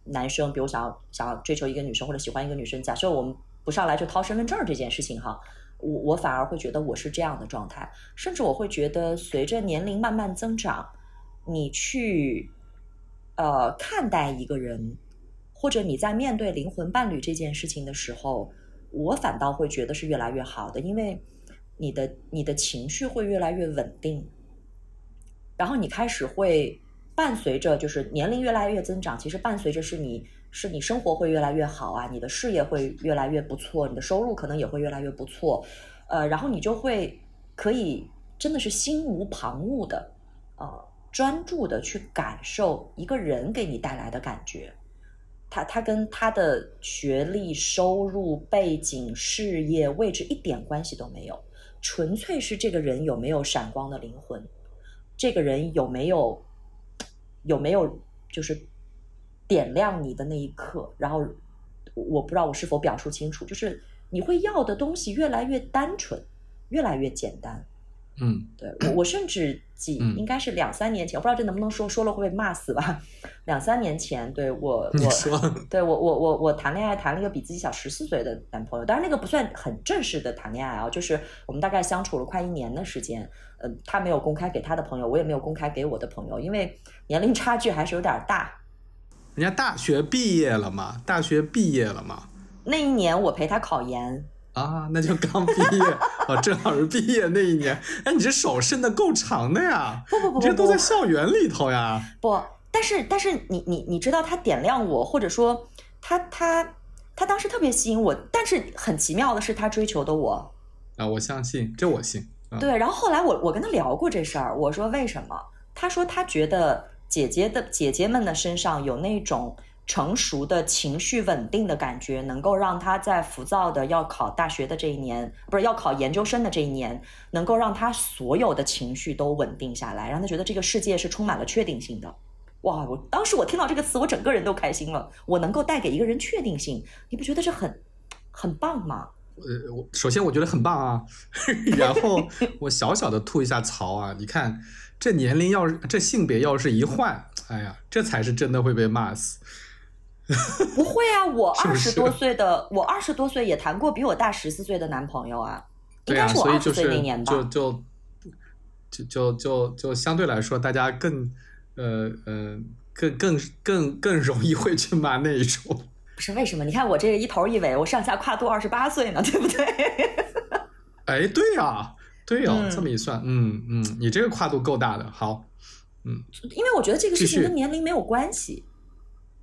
A: 男生，比如想要想要追求一个女生或者喜欢一个女生，假设我们不上来就掏身份证这件事情哈，我我反而会觉得我是这样的状态。甚至我会觉得，随着年龄慢慢增长，你去呃看待一个人，或者你在面对灵魂伴侣这件事情的时候，我反倒会觉得是越来越好的，因为。你的你的情绪会越来越稳定，然后你开始会伴随着就是年龄越来越增长，其实伴随着是你是你生活会越来越好啊，你的事业会越来越不错，你的收入可能也会越来越不错，呃，然后你就会可以真的是心无旁骛的呃专注的去感受一个人给你带来的感觉，他他跟他的学历、收入、背景、事业、位置一点关系都没有。纯粹是这个人有没有闪光的灵魂，这个人有没有有没有就是点亮你的那一刻。然后我不知道我是否表述清楚，就是你会要的东西越来越单纯，越来越简单。
B: 嗯，
A: 对我我甚至几应该是两三年前，我不知道这能不能说，说了会被骂死吧？两三年前，对我我对我我我我谈恋爱谈了一个比自己小十四岁的男朋友，当然那个不算很正式的谈恋爱啊，就是我们大概相处了快一年的时间，呃，他没有公开给他的朋友，我也没有公开给我的朋友，因为年龄差距还是有点大。
B: 人家大学毕业了嘛，大学毕业了嘛。
A: 那一年我陪他考研。
B: 啊，那就刚毕业啊，正好是毕业那一年。哎，你这手伸的够长的呀！
A: 不不不，
B: 这都在校园里头呀。
A: 不，但是但是你你你知道他点亮我，或者说他他他当时特别吸引我，但是很奇妙的是他追求的我。
B: 啊，我相信，这我信。
A: 对，然后后来我我跟他聊过这事儿，我说为什么？他说他觉得姐姐的姐姐们的身上有那种。成熟的情绪稳定的感觉，能够让他在浮躁的要考大学的这一年，不是要考研究生的这一年，能够让他所有的情绪都稳定下来，让他觉得这个世界是充满了确定性的。哇！我当时我听到这个词，我整个人都开心了。我能够带给一个人确定性，你不觉得这很很棒吗？
B: 呃，我首先我觉得很棒啊，然后我小小的吐一下槽啊，你看这年龄要是这性别要是一换，哎呀，这才是真的会被骂死。
A: 不会啊，我二十多岁的，我二十多岁也谈过比我大十四岁的男朋友啊，应该是我二十岁那年
B: 吧。就就就就就就相对来说，大家更呃呃更更更更容易会去骂那一种。
A: 不是为什么？你看我这个一头一尾，我上下跨度二十八岁呢，对不对？
B: 哎，对呀，对呀，这么一算，嗯嗯，你这个跨度够大的，好，嗯。
A: 因为我觉得这个事情跟年龄没有关系。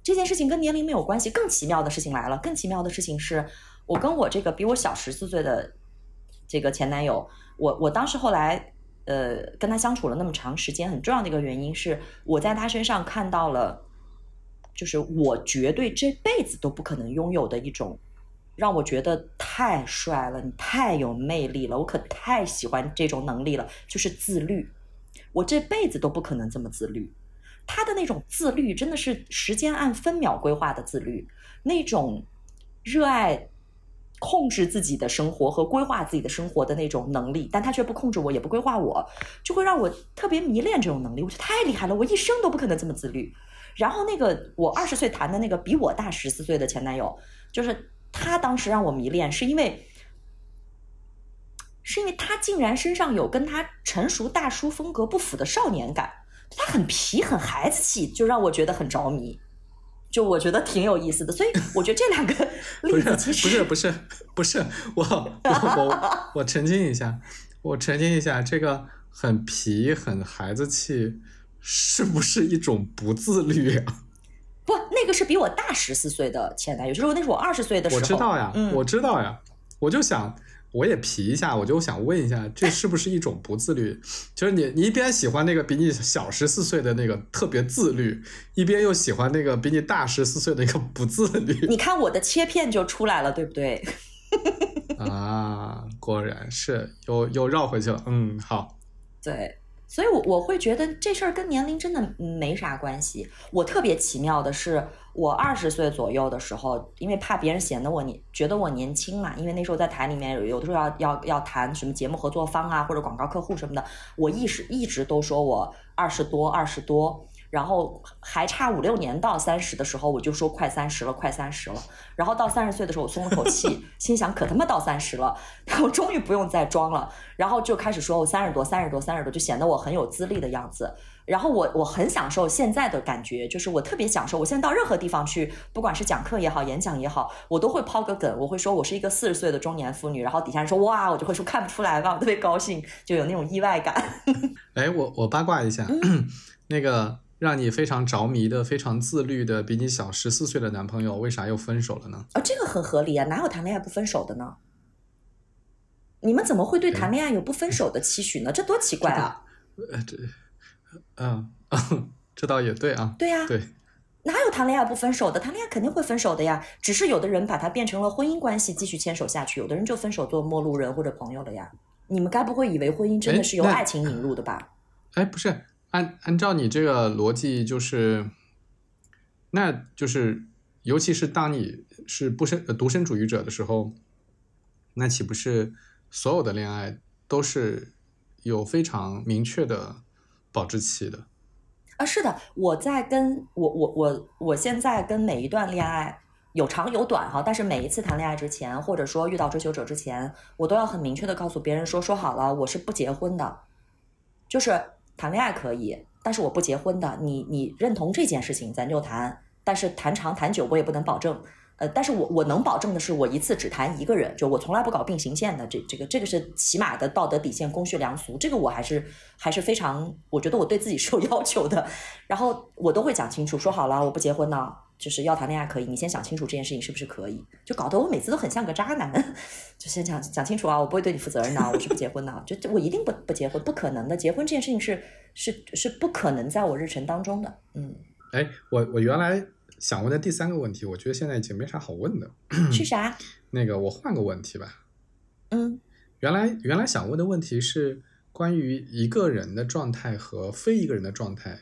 A: 这件事情跟年龄没有关系。更奇妙的事情来了，更奇妙的事情是，我跟我这个比我小十四岁的这个前男友，我我当时后来呃跟他相处了那么长时间，很重要的一个原因是我在他身上看到了，就是我绝对这辈子都不可能拥有的一种，让我觉得太帅了，你太有魅力了，我可太喜欢这种能力了，就是自律。我这辈子都不可能这么自律。他的那种自律，真的是时间按分秒规划的自律，那种热爱控制自己的生活和规划自己的生活的那种能力，但他却不控制我，也不规划我，就会让我特别迷恋这种能力。我觉得太厉害了，我一生都不可能这么自律。然后那个我二十岁谈的那个比我大十四岁的前男友，就是他当时让我迷恋，是因为是因为他竟然身上有跟他成熟大叔风格不符的少年感。他很皮，很孩子气，就让我觉得很着迷，就我觉得挺有意思的。所以我觉得这两个 例子其
B: 实不是不是不是我我我我澄清一下，我澄清一下，这个很皮很孩子气是不是一种不自律啊？
A: 不，那个是比我大十四岁的前男友，就是那是我二十岁的时候。
B: 我知道呀，我知道呀，我就想。我也皮一下，我就想问一下，这是不是一种不自律？就是你，你一边喜欢那个比你小十四岁的那个特别自律，一边又喜欢那个比你大十四岁的那个不自律。
A: 你看我的切片就出来了，对不对？
B: 啊，果然是又又绕回去了。嗯，好。
A: 对。所以，我我会觉得这事儿跟年龄真的没啥关系。我特别奇妙的是，我二十岁左右的时候，因为怕别人显得我年觉得我年轻嘛，因为那时候在台里面有的时候要要要谈什么节目合作方啊，或者广告客户什么的，我一时一直都说我二十多，二十多。然后还差五六年到三十的时候，我就说快三十了，快三十了。然后到三十岁的时候，我松了口气，心想可他妈到三十了，然后终于不用再装了。然后就开始说我三十多，三十多，三十多，就显得我很有资历的样子。然后我我很享受现在的感觉，就是我特别享受。我现在到任何地方去，不管是讲课也好，演讲也好，我都会抛个梗，我会说我是一个四十岁的中年妇女。然后底下人说哇，我就会说看不出来吧，我特别高兴，就有那种意外感。
B: 哎，我我八卦一下，那个。让你非常着迷的、非常自律的、比你小十四岁的男朋友，为啥又分手了呢？
A: 啊，这个很合理啊，哪有谈恋爱不分手的呢？你们怎么会对谈恋爱有不分手的期许呢？这多奇怪
B: 啊！呃，这，嗯，这倒也对啊。
A: 对呀，
B: 对，
A: 哪有谈恋爱不分手的？谈恋爱肯定会分手的呀，只是有的人把它变成了婚姻关系，继续牵手下去；有的人就分手做陌路人或者朋友了呀。你们该不会以为婚姻真的是由爱情引入的吧？
B: 哎，不是。按按照你这个逻辑，就是，那就是，尤其是当你是不身独身主义者的时候，那岂不是所有的恋爱都是有非常明确的保质期的。
A: 啊，是的，我在跟我我我我现在跟每一段恋爱有长有短哈，但是每一次谈恋爱之前，或者说遇到追求者之前，我都要很明确的告诉别人说，说好了，我是不结婚的，就是谈恋爱可以，但是我不结婚的。你你认同这件事情，咱就谈，但是谈长谈久我也不能保证。呃，但是我我能保证的是，我一次只谈一个人，就我从来不搞并行线的，这这个这个是起码的道德底线、公序良俗，这个我还是还是非常，我觉得我对自己是有 要求的。然后我都会讲清楚，说好了，我不结婚呢，就是要谈恋爱可以，你先想清楚这件事情是不是可以，就搞得我每次都很像个渣男，就先讲讲清楚啊，我不会对你负责任的，我是不结婚的，就我一定不不结婚，不可能的，结婚这件事情是是是不可能在我日程当中的，嗯。
B: 哎，我我原来。想问的第三个问题，我觉得现在已经没啥好问的。
A: 是啥？
B: 那个我换个问题吧。
A: 嗯，
B: 原来原来想问的问题是关于一个人的状态和非一个人的状态。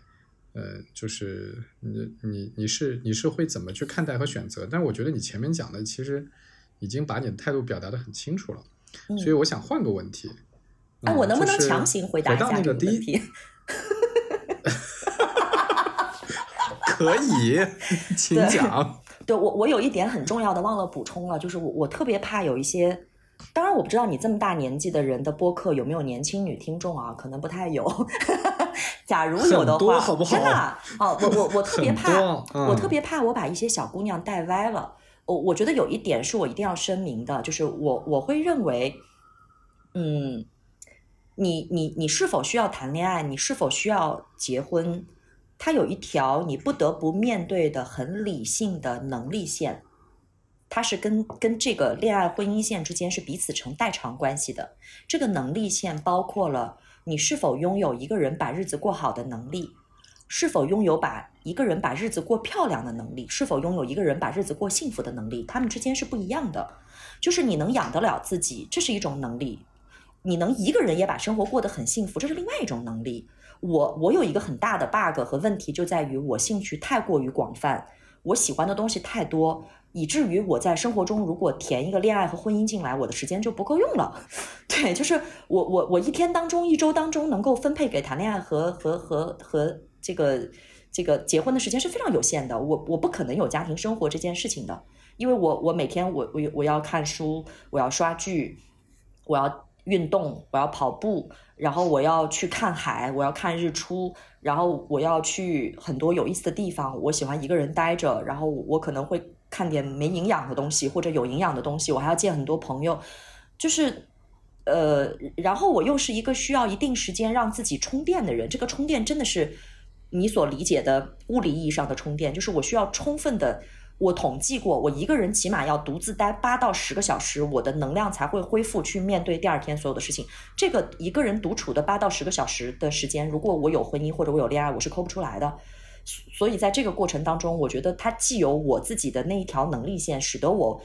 B: 呃，就是你你你是你是会怎么去看待和选择？但是我觉得你前面讲的其实已经把你的态度表达的很清楚了。所以我想换个问题。
A: 哎，我能不能强行回答一下
B: 这个
A: 问题？
B: 可以，请讲。
A: 对我，我有一点很重要的忘了补充了，就是我我特别怕有一些，当然我不知道你这么大年纪的人的播客有没有年轻女听众啊，可能不太有。假如有的话，真的哦，我我我特别怕，我特别怕我把一些小姑娘带歪了。我我觉得有一点是我一定要声明的，就是我我会认为，嗯，你你你是否需要谈恋爱？你是否需要结婚？它有一条你不得不面对的很理性的能力线，它是跟跟这个恋爱婚姻线之间是彼此成代偿关系的。这个能力线包括了你是否拥有一个人把日子过好的能力，是否拥有把一个人把日子过漂亮的能力，是否拥有一个人把日子过幸福的能力。他们之间是不一样的。就是你能养得了自己，这是一种能力；你能一个人也把生活过得很幸福，这是另外一种能力。我我有一个很大的 bug 和问题，就在于我兴趣太过于广泛，我喜欢的东西太多，以至于我在生活中如果填一个恋爱和婚姻进来，我的时间就不够用了。对，就是我我我一天当中、一周当中能够分配给谈恋爱和和和和这个这个结婚的时间是非常有限的。我我不可能有家庭生活这件事情的，因为我我每天我我我要看书，我要刷剧，我要运动，我要跑步。然后我要去看海，我要看日出，然后我要去很多有意思的地方。我喜欢一个人待着，然后我可能会看点没营养的东西或者有营养的东西。我还要见很多朋友，就是，呃，然后我又是一个需要一定时间让自己充电的人。这个充电真的是你所理解的物理意义上的充电，就是我需要充分的。我统计过，我一个人起码要独自待八到十个小时，我的能量才会恢复去面对第二天所有的事情。这个一个人独处的八到十个小时的时间，如果我有婚姻或者我有恋爱，我是抠不出来的。所以在这个过程当中，我觉得它既有我自己的那一条能力线，使得我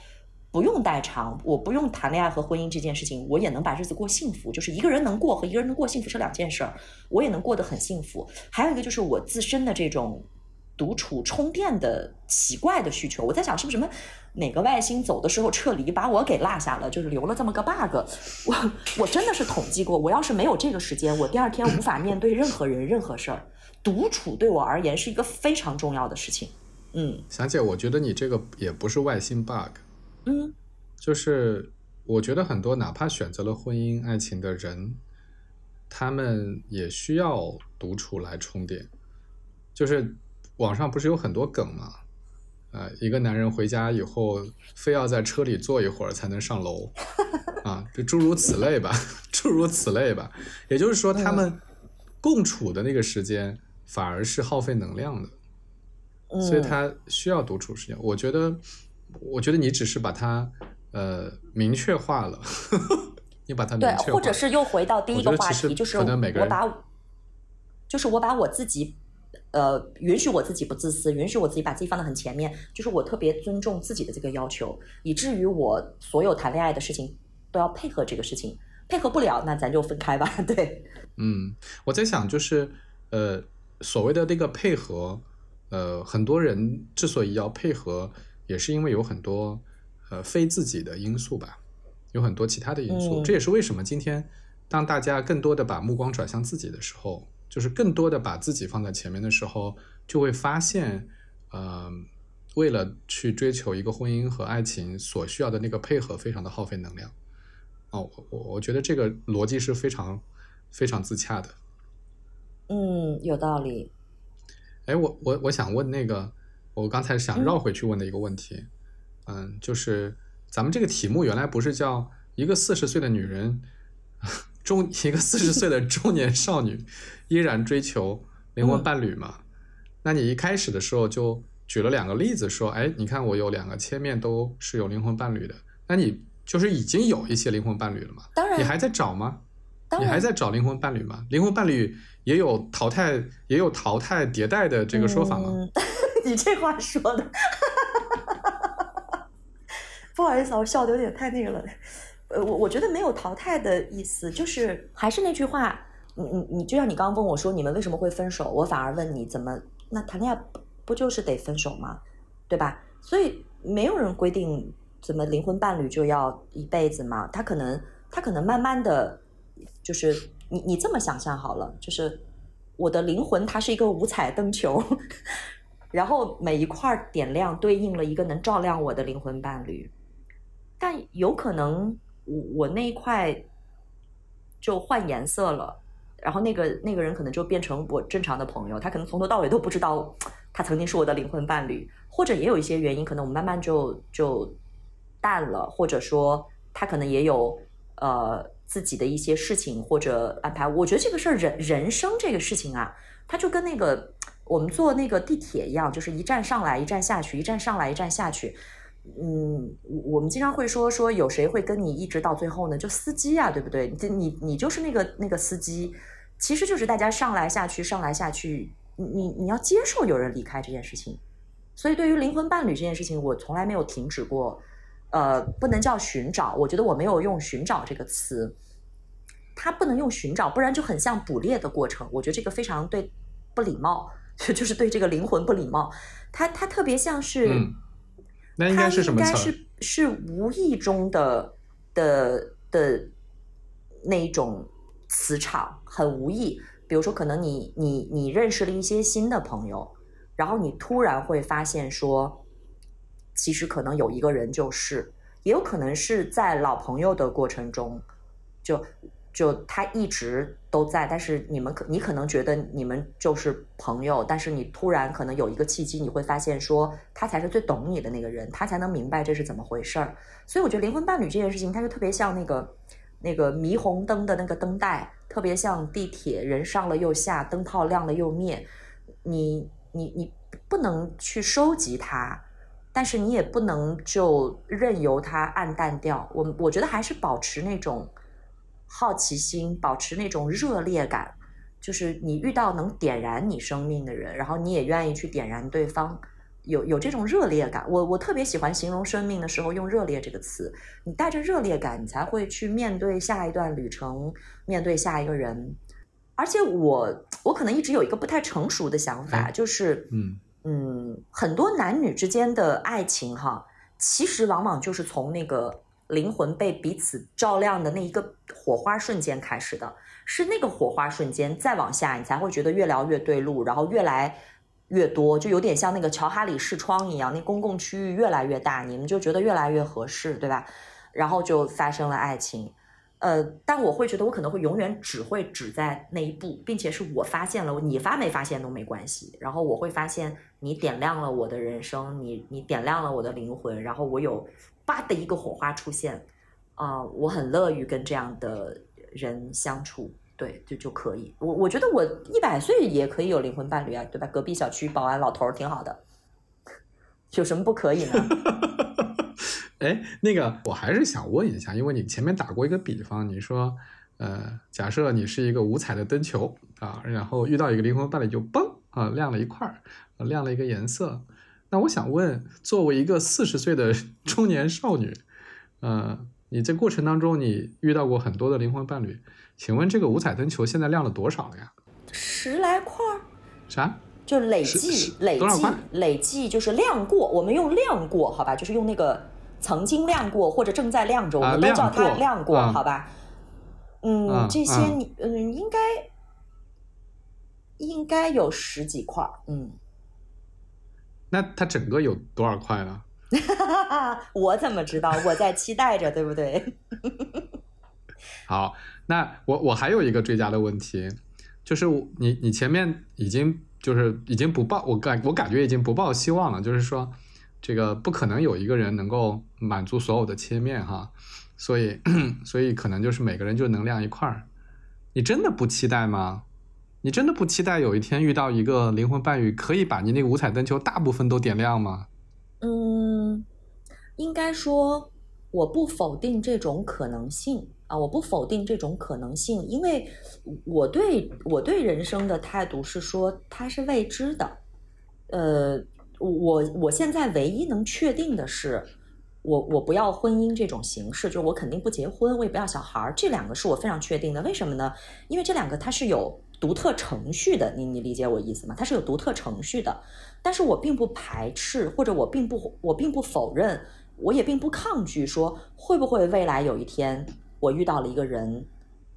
A: 不用代偿，我不用谈恋爱和婚姻这件事情，我也能把日子过幸福。就是一个人能过和一个人能过幸福是两件事儿，我也能过得很幸福。还有一个就是我自身的这种。独处充电的奇怪的需求，我在想是不是什么哪个外星走的时候撤离把我给落下了，就是留了这么个 bug。我我真的是统计过，我要是没有这个时间，我第二天无法面对任何人任何事儿。独处对我而言是一个非常重要的事情。嗯，
B: 霞姐，我觉得你这个也不是外星 bug。
A: 嗯，
B: 就是我觉得很多哪怕选择了婚姻爱情的人，他们也需要独处来充电，就是。网上不是有很多梗吗？呃，一个男人回家以后，非要在车里坐一会儿才能上楼，啊，就诸如此类吧，诸如此类吧。也就是说，他们共处的那个时间反而是耗费能量的，所以他需要独处时间。我觉得，我觉得你只是把它呃明确化了，你把它明确，
A: 或者是又回到第一个话题，就是我
B: 把，
A: 就是我把我自己。呃，允许我自己不自私，允许我自己把自己放得很前面，就是我特别尊重自己的这个要求，以至于我所有谈恋爱的事情都要配合这个事情，配合不了那咱就分开吧。对，
B: 嗯，我在想就是，呃，所谓的那个配合，呃，很多人之所以要配合，也是因为有很多呃非自己的因素吧，有很多其他的因素，这也是为什么今天当大家更多的把目光转向自己的时候，就是更多的把自己放在前面的时候，就会发现，呃，为了去追求一个婚姻和爱情所需要的那个配合，非常的耗费能量。哦，我我觉得这个逻辑是非常非常自洽的。
A: 嗯，有道理。
B: 哎，我我我想问那个，我刚才想绕回去问的一个问题，嗯，就是咱们这个题目原来不是叫一个四十岁的女人。中一个四十岁的中年少女 依然追求灵魂伴侣吗？那你一开始的时候就举了两个例子，说，哎，你看我有两个切面都是有灵魂伴侣的，那你就是已经有一些灵魂伴侣了吗？
A: 当然，
B: 你还在找吗？你还在找灵魂伴侣吗？灵魂伴侣也有淘汰，也有淘汰迭代的这个说法吗？
A: 你这话说的，不好意思，我笑的有点太那个了。呃，我我觉得没有淘汰的意思，就是还是那句话，你你你，就像你刚刚问我说，你们为什么会分手？我反而问你，怎么那谈恋爱不不就是得分手吗？对吧？所以没有人规定怎么灵魂伴侣就要一辈子嘛，他可能他可能慢慢的，就是你你这么想象好了，就是我的灵魂它是一个五彩灯球，然后每一块点亮对应了一个能照亮我的灵魂伴侣，但有可能。我我那一块就换颜色了，然后那个那个人可能就变成我正常的朋友，他可能从头到尾都不知道他曾经是我的灵魂伴侣，或者也有一些原因，可能我们慢慢就就淡了，或者说他可能也有呃自己的一些事情或者安排。我觉得这个事儿人人生这个事情啊，它就跟那个我们坐那个地铁一样，就是一站上来一站下去，一站上来一站下去。嗯，我们经常会说说有谁会跟你一直到最后呢？就司机啊，对不对？你你你就是那个那个司机，其实就是大家上来下去，上来下去，你你你要接受有人离开这件事情。所以对于灵魂伴侣这件事情，我从来没有停止过。呃，不能叫寻找，我觉得我没有用寻找这个词，它不能用寻找，不然就很像捕猎的过程。我觉得这个非常对不礼貌，就是对这个灵魂不礼貌。它它特别像是。
B: 那应该是什么
A: 词？是是无意中的的的那一种磁场，很无意。比如说，可能你你你认识了一些新的朋友，然后你突然会发现说，其实可能有一个人就是，也有可能是在老朋友的过程中就。就他一直都在，但是你们可你可能觉得你们就是朋友，但是你突然可能有一个契机，你会发现说他才是最懂你的那个人，他才能明白这是怎么回事儿。所以我觉得灵魂伴侣这件事情，它就特别像那个那个霓虹灯的那个灯带，特别像地铁，人上了又下，灯泡亮了又灭。你你你不能去收集它，但是你也不能就任由它暗淡掉。我我觉得还是保持那种。好奇心，保持那种热烈感，就是你遇到能点燃你生命的人，然后你也愿意去点燃对方，有有这种热烈感。我我特别喜欢形容生命的时候用“热烈”这个词。你带着热烈感，你才会去面对下一段旅程，面对下一个人。而且我我可能一直有一个不太成熟的想法，就是嗯嗯，很多男女之间的爱情哈，其实往往就是从那个。灵魂被彼此照亮的那一个火花瞬间开始的，是那个火花瞬间，再往下你才会觉得越聊越对路，然后越来越多，就有点像那个乔哈里视窗一样，那公共区域越来越大，你们就觉得越来越合适，对吧？然后就发生了爱情。呃，但我会觉得我可能会永远只会只在那一步，并且是我发现了，你发没发现都没关系。然后我会发现你点亮了我的人生，你你点亮了我的灵魂，然后我有。叭的一个火花出现，啊，我很乐于跟这样的人相处，对，就就可以。我我觉得我一百岁也可以有灵魂伴侣啊，对吧？隔壁小区保安老头儿挺好的，有什么不可以呢？
B: 哎，那个，我还是想问一下，因为你前面打过一个比方，你说，呃，假设你是一个五彩的灯球啊，然后遇到一个灵魂伴侣就嘣啊亮了一块儿，亮了一个颜色。那我想问，作为一个四十岁的 中年少女，呃，你这过程当中你遇到过很多的灵魂伴侣，请问这个五彩灯球现在亮了多少了呀？
A: 十来块儿。
B: 啥？
A: 就累计累计累计就是亮过，我们用亮过，好吧？就是用那个曾经亮过或者正在亮着，我们都叫它亮过，好吧？嗯，这些你嗯应该应该有十几块嗯。
B: 那它整个有多少块呢？
A: 我怎么知道？我在期待着，对不对？
B: 好，那我我还有一个追加的问题，就是你你前面已经就是已经不抱我感我感觉已经不抱希望了，就是说这个不可能有一个人能够满足所有的切面哈，所以 所以可能就是每个人就能亮一块儿，你真的不期待吗？你真的不期待有一天遇到一个灵魂伴侣，可以把你那个五彩灯球大部分都点亮吗？
A: 嗯，应该说我不否定这种可能性啊，我不否定这种可能性，因为我对我对人生的态度是说它是未知的。呃，我我现在唯一能确定的是，我我不要婚姻这种形式，就是我肯定不结婚，我也不要小孩儿，这两个是我非常确定的。为什么呢？因为这两个它是有。独特程序的，你你理解我意思吗？它是有独特程序的，但是我并不排斥，或者我并不我并不否认，我也并不抗拒，说会不会未来有一天我遇到了一个人，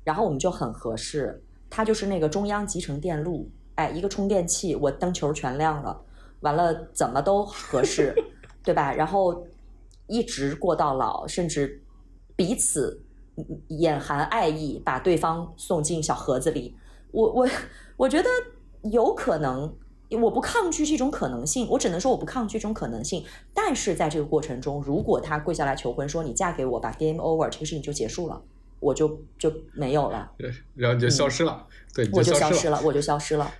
A: 然后我们就很合适，他就是那个中央集成电路，哎，一个充电器，我灯球全亮了，完了怎么都合适，对吧？然后一直过到老，甚至彼此眼含爱意，把对方送进小盒子里。我我我觉得有可能，我不抗拒这种可能性，我只能说我不抗拒这种可能性。但是在这个过程中，如果他跪下来求婚，说你嫁给我吧，game over，这个事情就结束了，我就就没有了，
B: 对，然后你就消失了，对，
A: 我就消
B: 失
A: 了，我就消失了。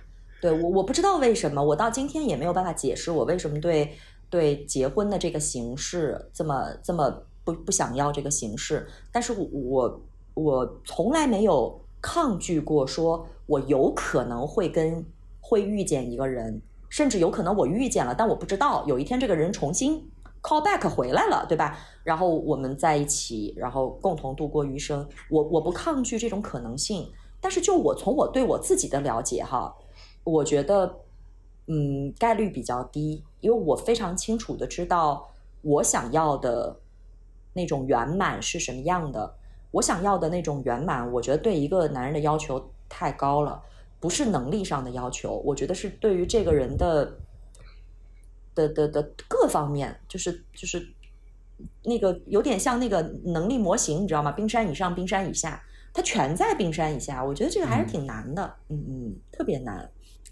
A: 对我我不知道为什么，我到今天也没有办法解释我为什么对对结婚的这个形式这么这么不不想要这个形式。但是我我从来没有。抗拒过，说我有可能会跟会遇见一个人，甚至有可能我遇见了，但我不知道有一天这个人重新 call back 回来了，对吧？然后我们在一起，然后共同度过余生。我我不抗拒这种可能性，但是就我从我对我自己的了解哈，我觉得嗯概率比较低，因为我非常清楚的知道我想要的那种圆满是什么样的。我想要的那种圆满，我觉得对一个男人的要求太高了，不是能力上的要求，我觉得是对于这个人的的的的各方面，就是就是那个有点像那个能力模型，你知道吗？冰山以上，冰山以下，它全在冰山以下。我觉得这个还是挺难的，嗯嗯，特别难。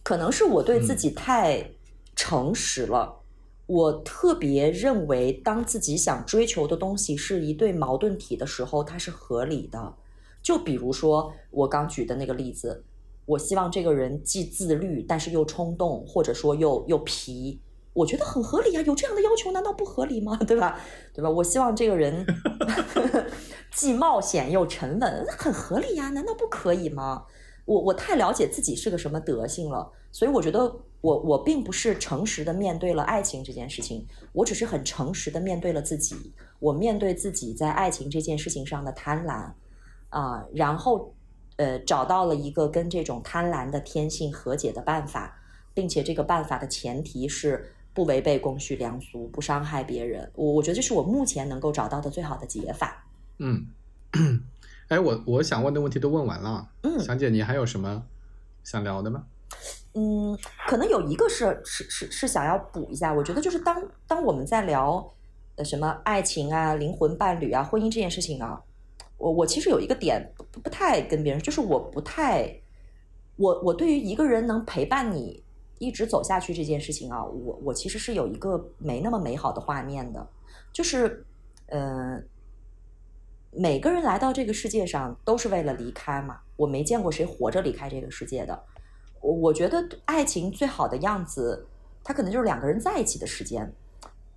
A: 可能是我对自己太诚实了。我特别认为，当自己想追求的东西是一对矛盾体的时候，它是合理的。就比如说我刚举的那个例子，我希望这个人既自律，但是又冲动，或者说又又皮，我觉得很合理啊。有这样的要求，难道不合理吗？对吧？对吧？我希望这个人 既冒险又沉稳，很合理呀，难道不可以吗？我我太了解自己是个什么德性了，所以我觉得。我我并不是诚实的面对了爱情这件事情，我只是很诚实的面对了自己。我面对自己在爱情这件事情上的贪婪，啊，然后呃找到了一个跟这种贪婪的天性和解的办法，并且这个办法的前提是不违背公序良俗，不伤害别人。我我觉得这是我目前能够找到的最好的解法。
B: 嗯，哎，我我想问的问题都问完了。嗯，祥姐，你还有什么想聊的吗？
A: 嗯，可能有一个是是是是想要补一下，我觉得就是当当我们在聊呃什么爱情啊、灵魂伴侣啊、婚姻这件事情啊，我我其实有一个点不不太跟别人，就是我不太我我对于一个人能陪伴你一直走下去这件事情啊，我我其实是有一个没那么美好的画面的，就是嗯，每个人来到这个世界上都是为了离开嘛，我没见过谁活着离开这个世界的。我我觉得爱情最好的样子，它可能就是两个人在一起的时间。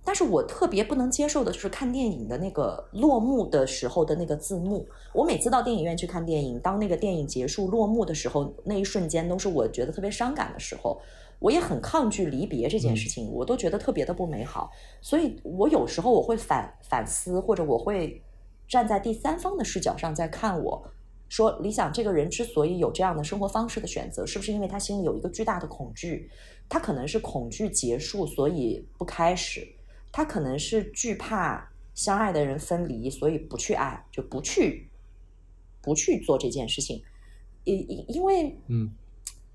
A: 但是我特别不能接受的就是看电影的那个落幕的时候的那个字幕。我每次到电影院去看电影，当那个电影结束落幕的时候，那一瞬间都是我觉得特别伤感的时候。我也很抗拒离别这件事情，我都觉得特别的不美好。所以我有时候我会反反思，或者我会站在第三方的视角上在看我。说理想这个人之所以有这样的生活方式的选择，是不是因为他心里有一个巨大的恐惧？他可能是恐惧结束，所以不开始；他可能是惧怕相爱的人分离，所以不去爱，就不去不去做这件事情，因因因为
B: 嗯，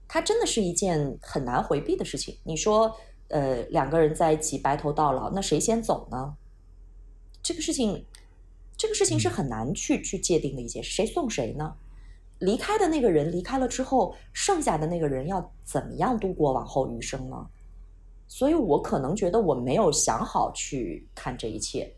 A: 它真的是一件很难回避的事情。你说，呃，两个人在一起白头到老，那谁先走呢？这个事情，这个事情是很难去去界定的一件事，谁送谁呢？离开的那个人离开了之后，剩下的那个人要怎么样度过往后余生呢？所以我可能觉得我没有想好去看这一切，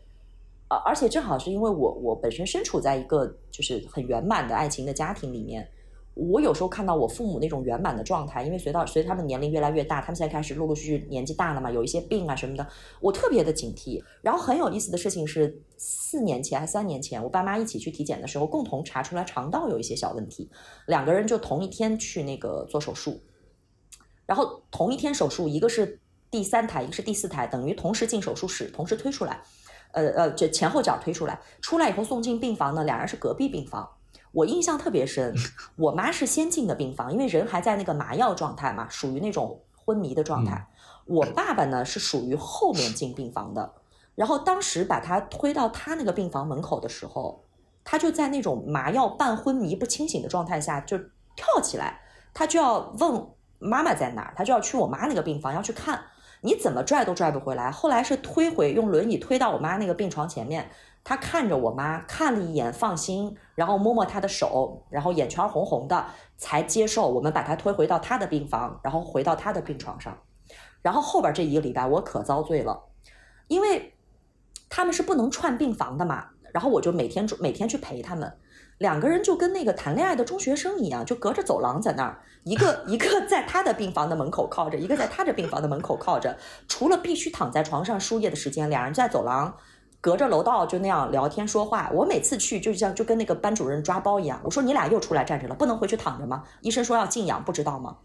A: 而而且正好是因为我我本身身处在一个就是很圆满的爱情的家庭里面。我有时候看到我父母那种圆满的状态，因为随到随他们年龄越来越大，他们现在开始陆陆续续年纪大了嘛，有一些病啊什么的，我特别的警惕。然后很有意思的事情是，四年前还三年前，我爸妈一起去体检的时候，共同查出来肠道有一些小问题，两个人就同一天去那个做手术，然后同一天手术，一个是第三台，一个是第四台，等于同时进手术室，同时推出来，呃呃，这前后脚推出来，出来以后送进病房呢，两人是隔壁病房。我印象特别深，我妈是先进的病房，因为人还在那个麻药状态嘛，属于那种昏迷的状态。我爸爸呢是属于后面进病房的，然后当时把他推到他那个病房门口的时候，他就在那种麻药半昏迷不清醒的状态下就跳起来，他就要问妈妈在哪儿，他就要去我妈那个病房要去看，你怎么拽都拽不回来。后来是推回用轮椅推到我妈那个病床前面。他看着我妈看了一眼，放心，然后摸摸她的手，然后眼圈红红的，才接受我们把她推回到他的病房，然后回到他的病床上。然后后边这一个礼拜我可遭罪了，因为他们是不能串病房的嘛，然后我就每天每天去陪他们，两个人就跟那个谈恋爱的中学生一样，就隔着走廊在那儿，一个 一个在他的病房的门口靠着，一个在他的病房的门口靠着，除了必须躺在床上输液的时间，两人在走廊。隔着楼道就那样聊天说话，我每次去就像就跟那个班主任抓包一样。我说你俩又出来站着了，不能回去躺着吗？医生说要静养，不知道吗？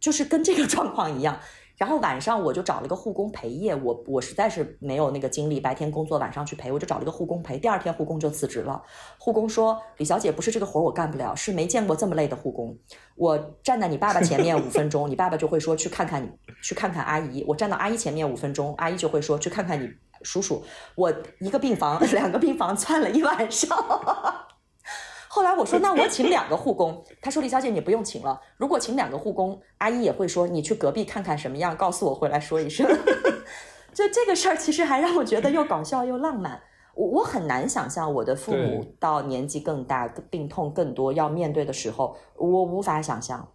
A: 就是跟这个状况一样。然后晚上我就找了个护工陪夜，我我实在是没有那个精力，白天工作晚上去陪，我就找了个护工陪。第二天护工就辞职了。护工说：“李小姐，不是这个活儿我干不了，是没见过这么累的护工。我站在你爸爸前面五分钟，你爸爸就会说去看看你，去看看阿姨。我站到阿姨前面五分钟，阿姨就会说去看看你。”叔叔，我一个病房，两个病房窜了一晚上。后来我说，那我请两个护工。他说：“李小姐，你不用请了。如果请两个护工，阿姨也会说你去隔壁看看什么样，告诉我回来说一声。”就这个事儿，其实还让我觉得又搞笑又浪漫。我我很难想象我的父母到年纪更大、病痛更多要面对的时候，我无法想象，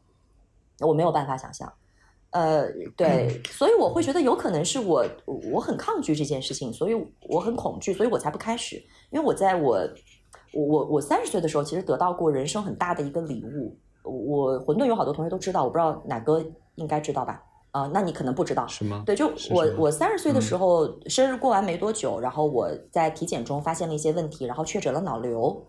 A: 我没有办法想象。呃，对，所以我会觉得有可能是我我很抗拒这件事情，所以我很恐惧，所以我才不开始。因为我在我我我三十岁的时候，其实得到过人生很大的一个礼物。我混沌有好多同学都知道，我不知道哪个应该知道吧？啊，那你可能不知道
B: 是吗？
A: 对，就我我三十岁的时候，生日过完没多久，然后我在体检中发现了一些问题，然后确诊了脑瘤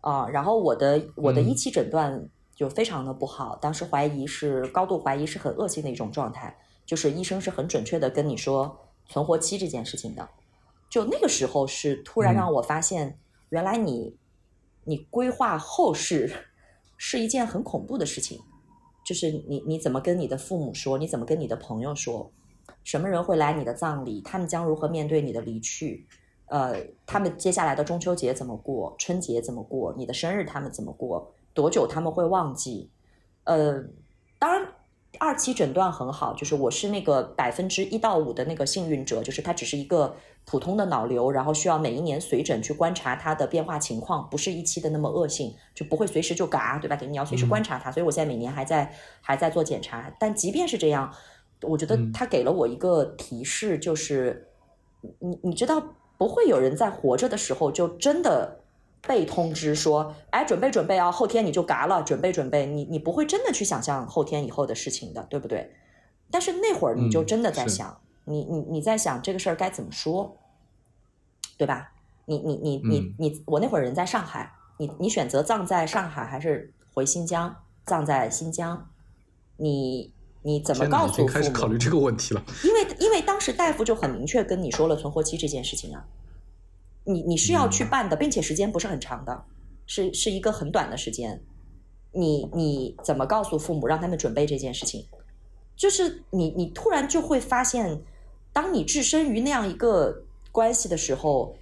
A: 啊，然后我的我的一期诊断。就非常的不好，当时怀疑是高度怀疑是很恶性的一种状态，就是医生是很准确的跟你说存活期这件事情的。就那个时候是突然让我发现，原来你你规划后事是一件很恐怖的事情，就是你你怎么跟你的父母说，你怎么跟你的朋友说，什么人会来你的葬礼，他们将如何面对你的离去，呃，他们接下来的中秋节怎么过，春节怎么过，你的生日他们怎么过。多久他们会忘记？呃，当然，二期诊断很好，就是我是那个百分之一到五的那个幸运者，就是它只是一个普通的脑瘤，然后需要每一年随诊去观察它的变化情况，不是一期的那么恶性，就不会随时就嘎，对吧？你要随时观察它，所以我现在每年还在还在做检查。但即便是这样，我觉得他给了我一个提示，就是你你知道，不会有人在活着的时候就真的。被通知说，哎，准备准备啊，后天你就嘎了，准备准备，你你不会真的去想象后天以后的事情的，对不对？但是那会儿你就真的在想，你你你在想这个事儿该怎么说，对吧？你你你你你，我那会儿人在上海，你你选择葬在上海还是回新疆，葬在新疆？你你怎么告诉？
B: 开始考虑这个问题了，
A: 因为因为当时大夫就很明确跟你说了存活期这件事情啊。你你是要去办的，并且时间不是很长的，是是一个很短的时间。你你怎么告诉父母让他们准备这件事情？就是你你突然就会发现，当你置身于那样一个关系的时候，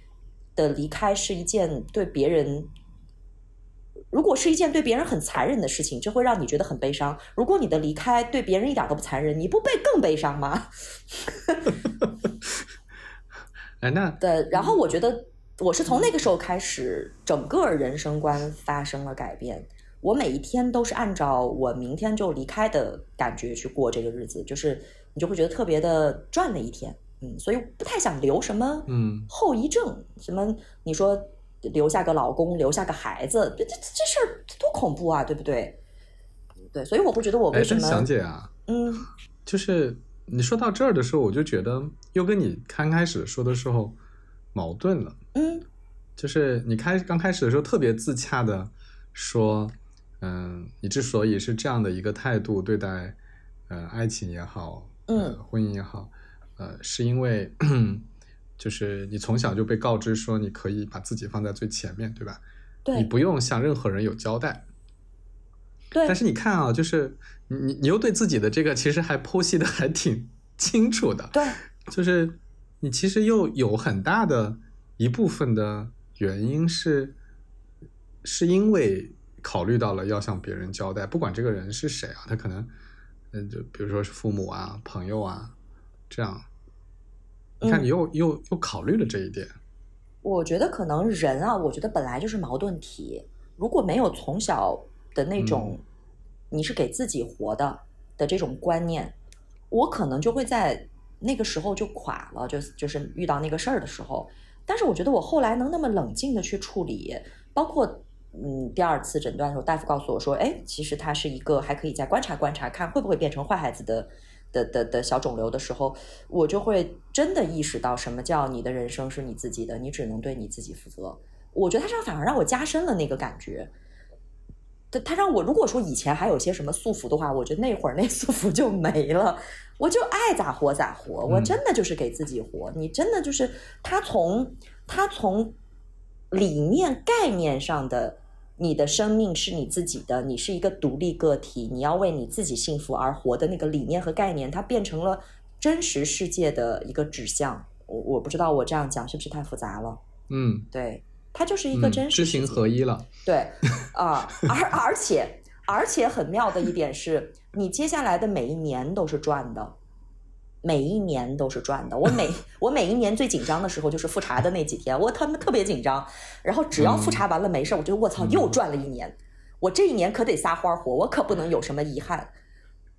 A: 的离开是一件对别人如果是一件对别人很残忍的事情，这会让你觉得很悲伤。如果你的离开对别人一点都不残忍，你不被更悲伤吗？
B: 哎，那
A: 对，然后我觉得我是从那个时候开始，整个人生观发生了改变。我每一天都是按照我明天就离开的感觉去过这个日子，就是你就会觉得特别的赚了一天，嗯，所以不太想留什么
B: 嗯
A: 后遗症，什么你说留下个老公，留下个孩子，这这这事儿多恐怖啊，对不对？对，所以我会觉得我为什么？
B: 想姐啊，
A: 嗯，
B: 就是你说到这儿的时候，我就觉得又跟你刚开始说的时候矛盾了，
A: 嗯，
B: 就是你开刚开始的时候特别自洽的说。嗯，你之所以是这样的一个态度对待，呃，爱情也好，
A: 嗯，
B: 婚姻也好，呃，是因为就是你从小就被告知说你可以把自己放在最前面，对吧？
A: 对，
B: 你不用向任何人有交代。
A: 对。
B: 但是你看啊，就是你你又对自己的这个其实还剖析的还挺清楚的。
A: 对。
B: 就是你其实又有很大的一部分的原因是，是因为。考虑到了要向别人交代，不管这个人是谁啊，他可能，嗯，就比如说是父母啊、朋友啊，这样，你看你又又又考虑了这一点。
A: 我觉得可能人啊，我觉得本来就是矛盾体。如果没有从小的那种你是给自己活的的这种观念，我可能就会在那个时候就垮了，就就是遇到那个事儿的时候。但是我觉得我后来能那么冷静的去处理，包括。嗯，第二次诊断的时候，大夫告诉我说：“哎，其实他是一个还可以再观察观察，看会不会变成坏孩子的的的的小肿瘤的时候，我就会真的意识到什么叫你的人生是你自己的，你只能对你自己负责。我觉得他这样反而让我加深了那个感觉。他他让我如果说以前还有些什么束缚的话，我觉得那会儿那束缚就没了，我就爱咋活咋活，我真的就是给自己活。你真的就是他从他从。”理念概念上的，你的生命是你自己的，你是一个独立个体，你要为你自己幸福而活的那个理念和概念，它变成了真实世界的一个指向。我我不知道我这样讲是不是太复杂了？
B: 嗯，
A: 对，它就是一个真实
B: 知行合一了。
A: 对，啊，而而且而且很妙的一点是，你接下来的每一年都是赚的。每一年都是赚的。我每 我每一年最紧张的时候就是复查的那几天，我他妈特别紧张。然后只要复查完了没事，我就我操又赚了一年。我这一年可得撒欢儿活，我可不能有什么遗憾。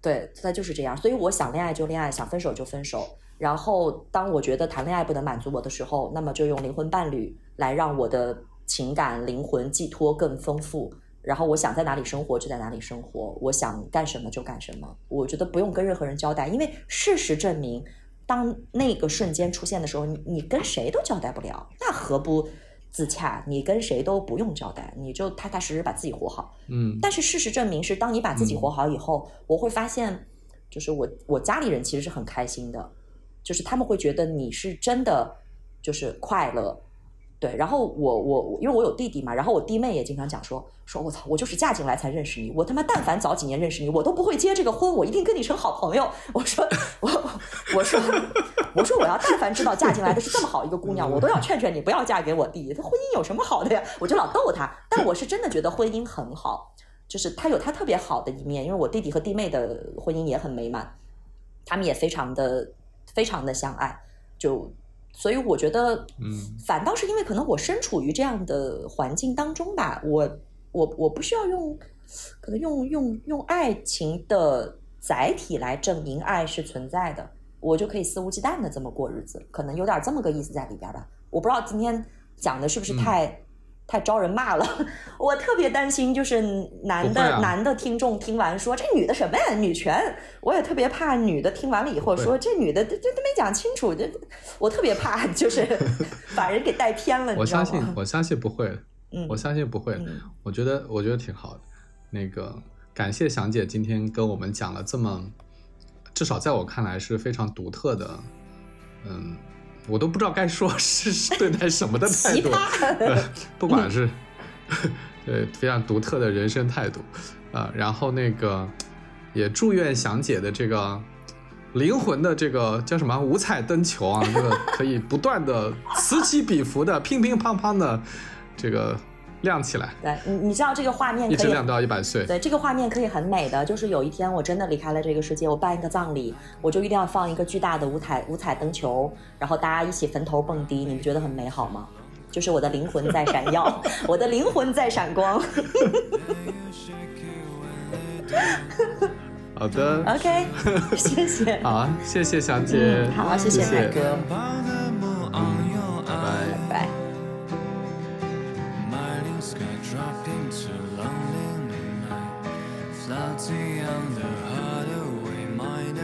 A: 对，他就是这样。所以我想恋爱就恋爱，想分手就分手。然后当我觉得谈恋爱不能满足我的时候，那么就用灵魂伴侣来让我的情感灵魂寄托更丰富。然后我想在哪里生活就在哪里生活，我想干什么就干什么。我觉得不用跟任何人交代，因为事实证明，当那个瞬间出现的时候，你你跟谁都交代不了，那何不自洽？你跟谁都不用交代，你就踏踏实实把自己活好。
B: 嗯。
A: 但是事实证明是，当你把自己活好以后，我会发现，就是我我家里人其实是很开心的，就是他们会觉得你是真的就是快乐。对，然后我我因为我有弟弟嘛，然后我弟妹也经常讲说说我操，我就是嫁进来才认识你，我他妈但凡早几年认识你，我都不会结这个婚，我一定跟你成好朋友。我说我我说我说我要但凡知道嫁进来的是这么好一个姑娘，我都要劝劝你不要嫁给我弟。他婚姻有什么好的呀？我就老逗他，但我是真的觉得婚姻很好，就是他有他特别好的一面，因为我弟弟和弟妹的婚姻也很美满，他们也非常的非常的相爱，就。所以我觉得，
B: 嗯，
A: 反倒是因为可能我身处于这样的环境当中吧，我我我不需要用，可能用用用爱情的载体来证明爱是存在的，我就可以肆无忌惮的这么过日子，可能有点这么个意思在里边吧。我不知道今天讲的是不是太。太招人骂了，我特别担心，就是男的男的听众听完说这女的什么呀，女权。我也特别怕女的听完了以后说这女的这这都没讲清楚，这我特别怕就是 把人给带偏了。
B: 我相信我相信不会，
A: 嗯，
B: 我相信不会。我觉得我觉得挺好的。那个感谢祥姐今天跟我们讲了这么，至少在我看来是非常独特的，嗯。我都不知道该说是对待什么的态度，呃不管是 对非常独特的人生态度，啊，然后那个也祝愿祥姐的这个灵魂的这个叫什么五彩灯球啊，这个可以不断的此起彼伏的乒乒乓乓的这个亮起来。
A: 对，你你知道这个画面
B: 一直亮到一百岁。
A: 对，这个画面可以很美的，就是有一天我真的离开了这个世界，我办一个葬礼，我就一定要放一个巨大的五彩五彩灯球，然后大家一起坟头蹦迪，你们觉得很美好吗？就是我的灵魂在闪耀，我的灵魂在闪光。
B: 好的
A: ，OK，谢谢。
B: 好，谢谢小姐。
A: 好，谢谢海哥。
B: 拜拜。
A: 拜。
C: mask dropped into London at night. Floating on the hard away, mine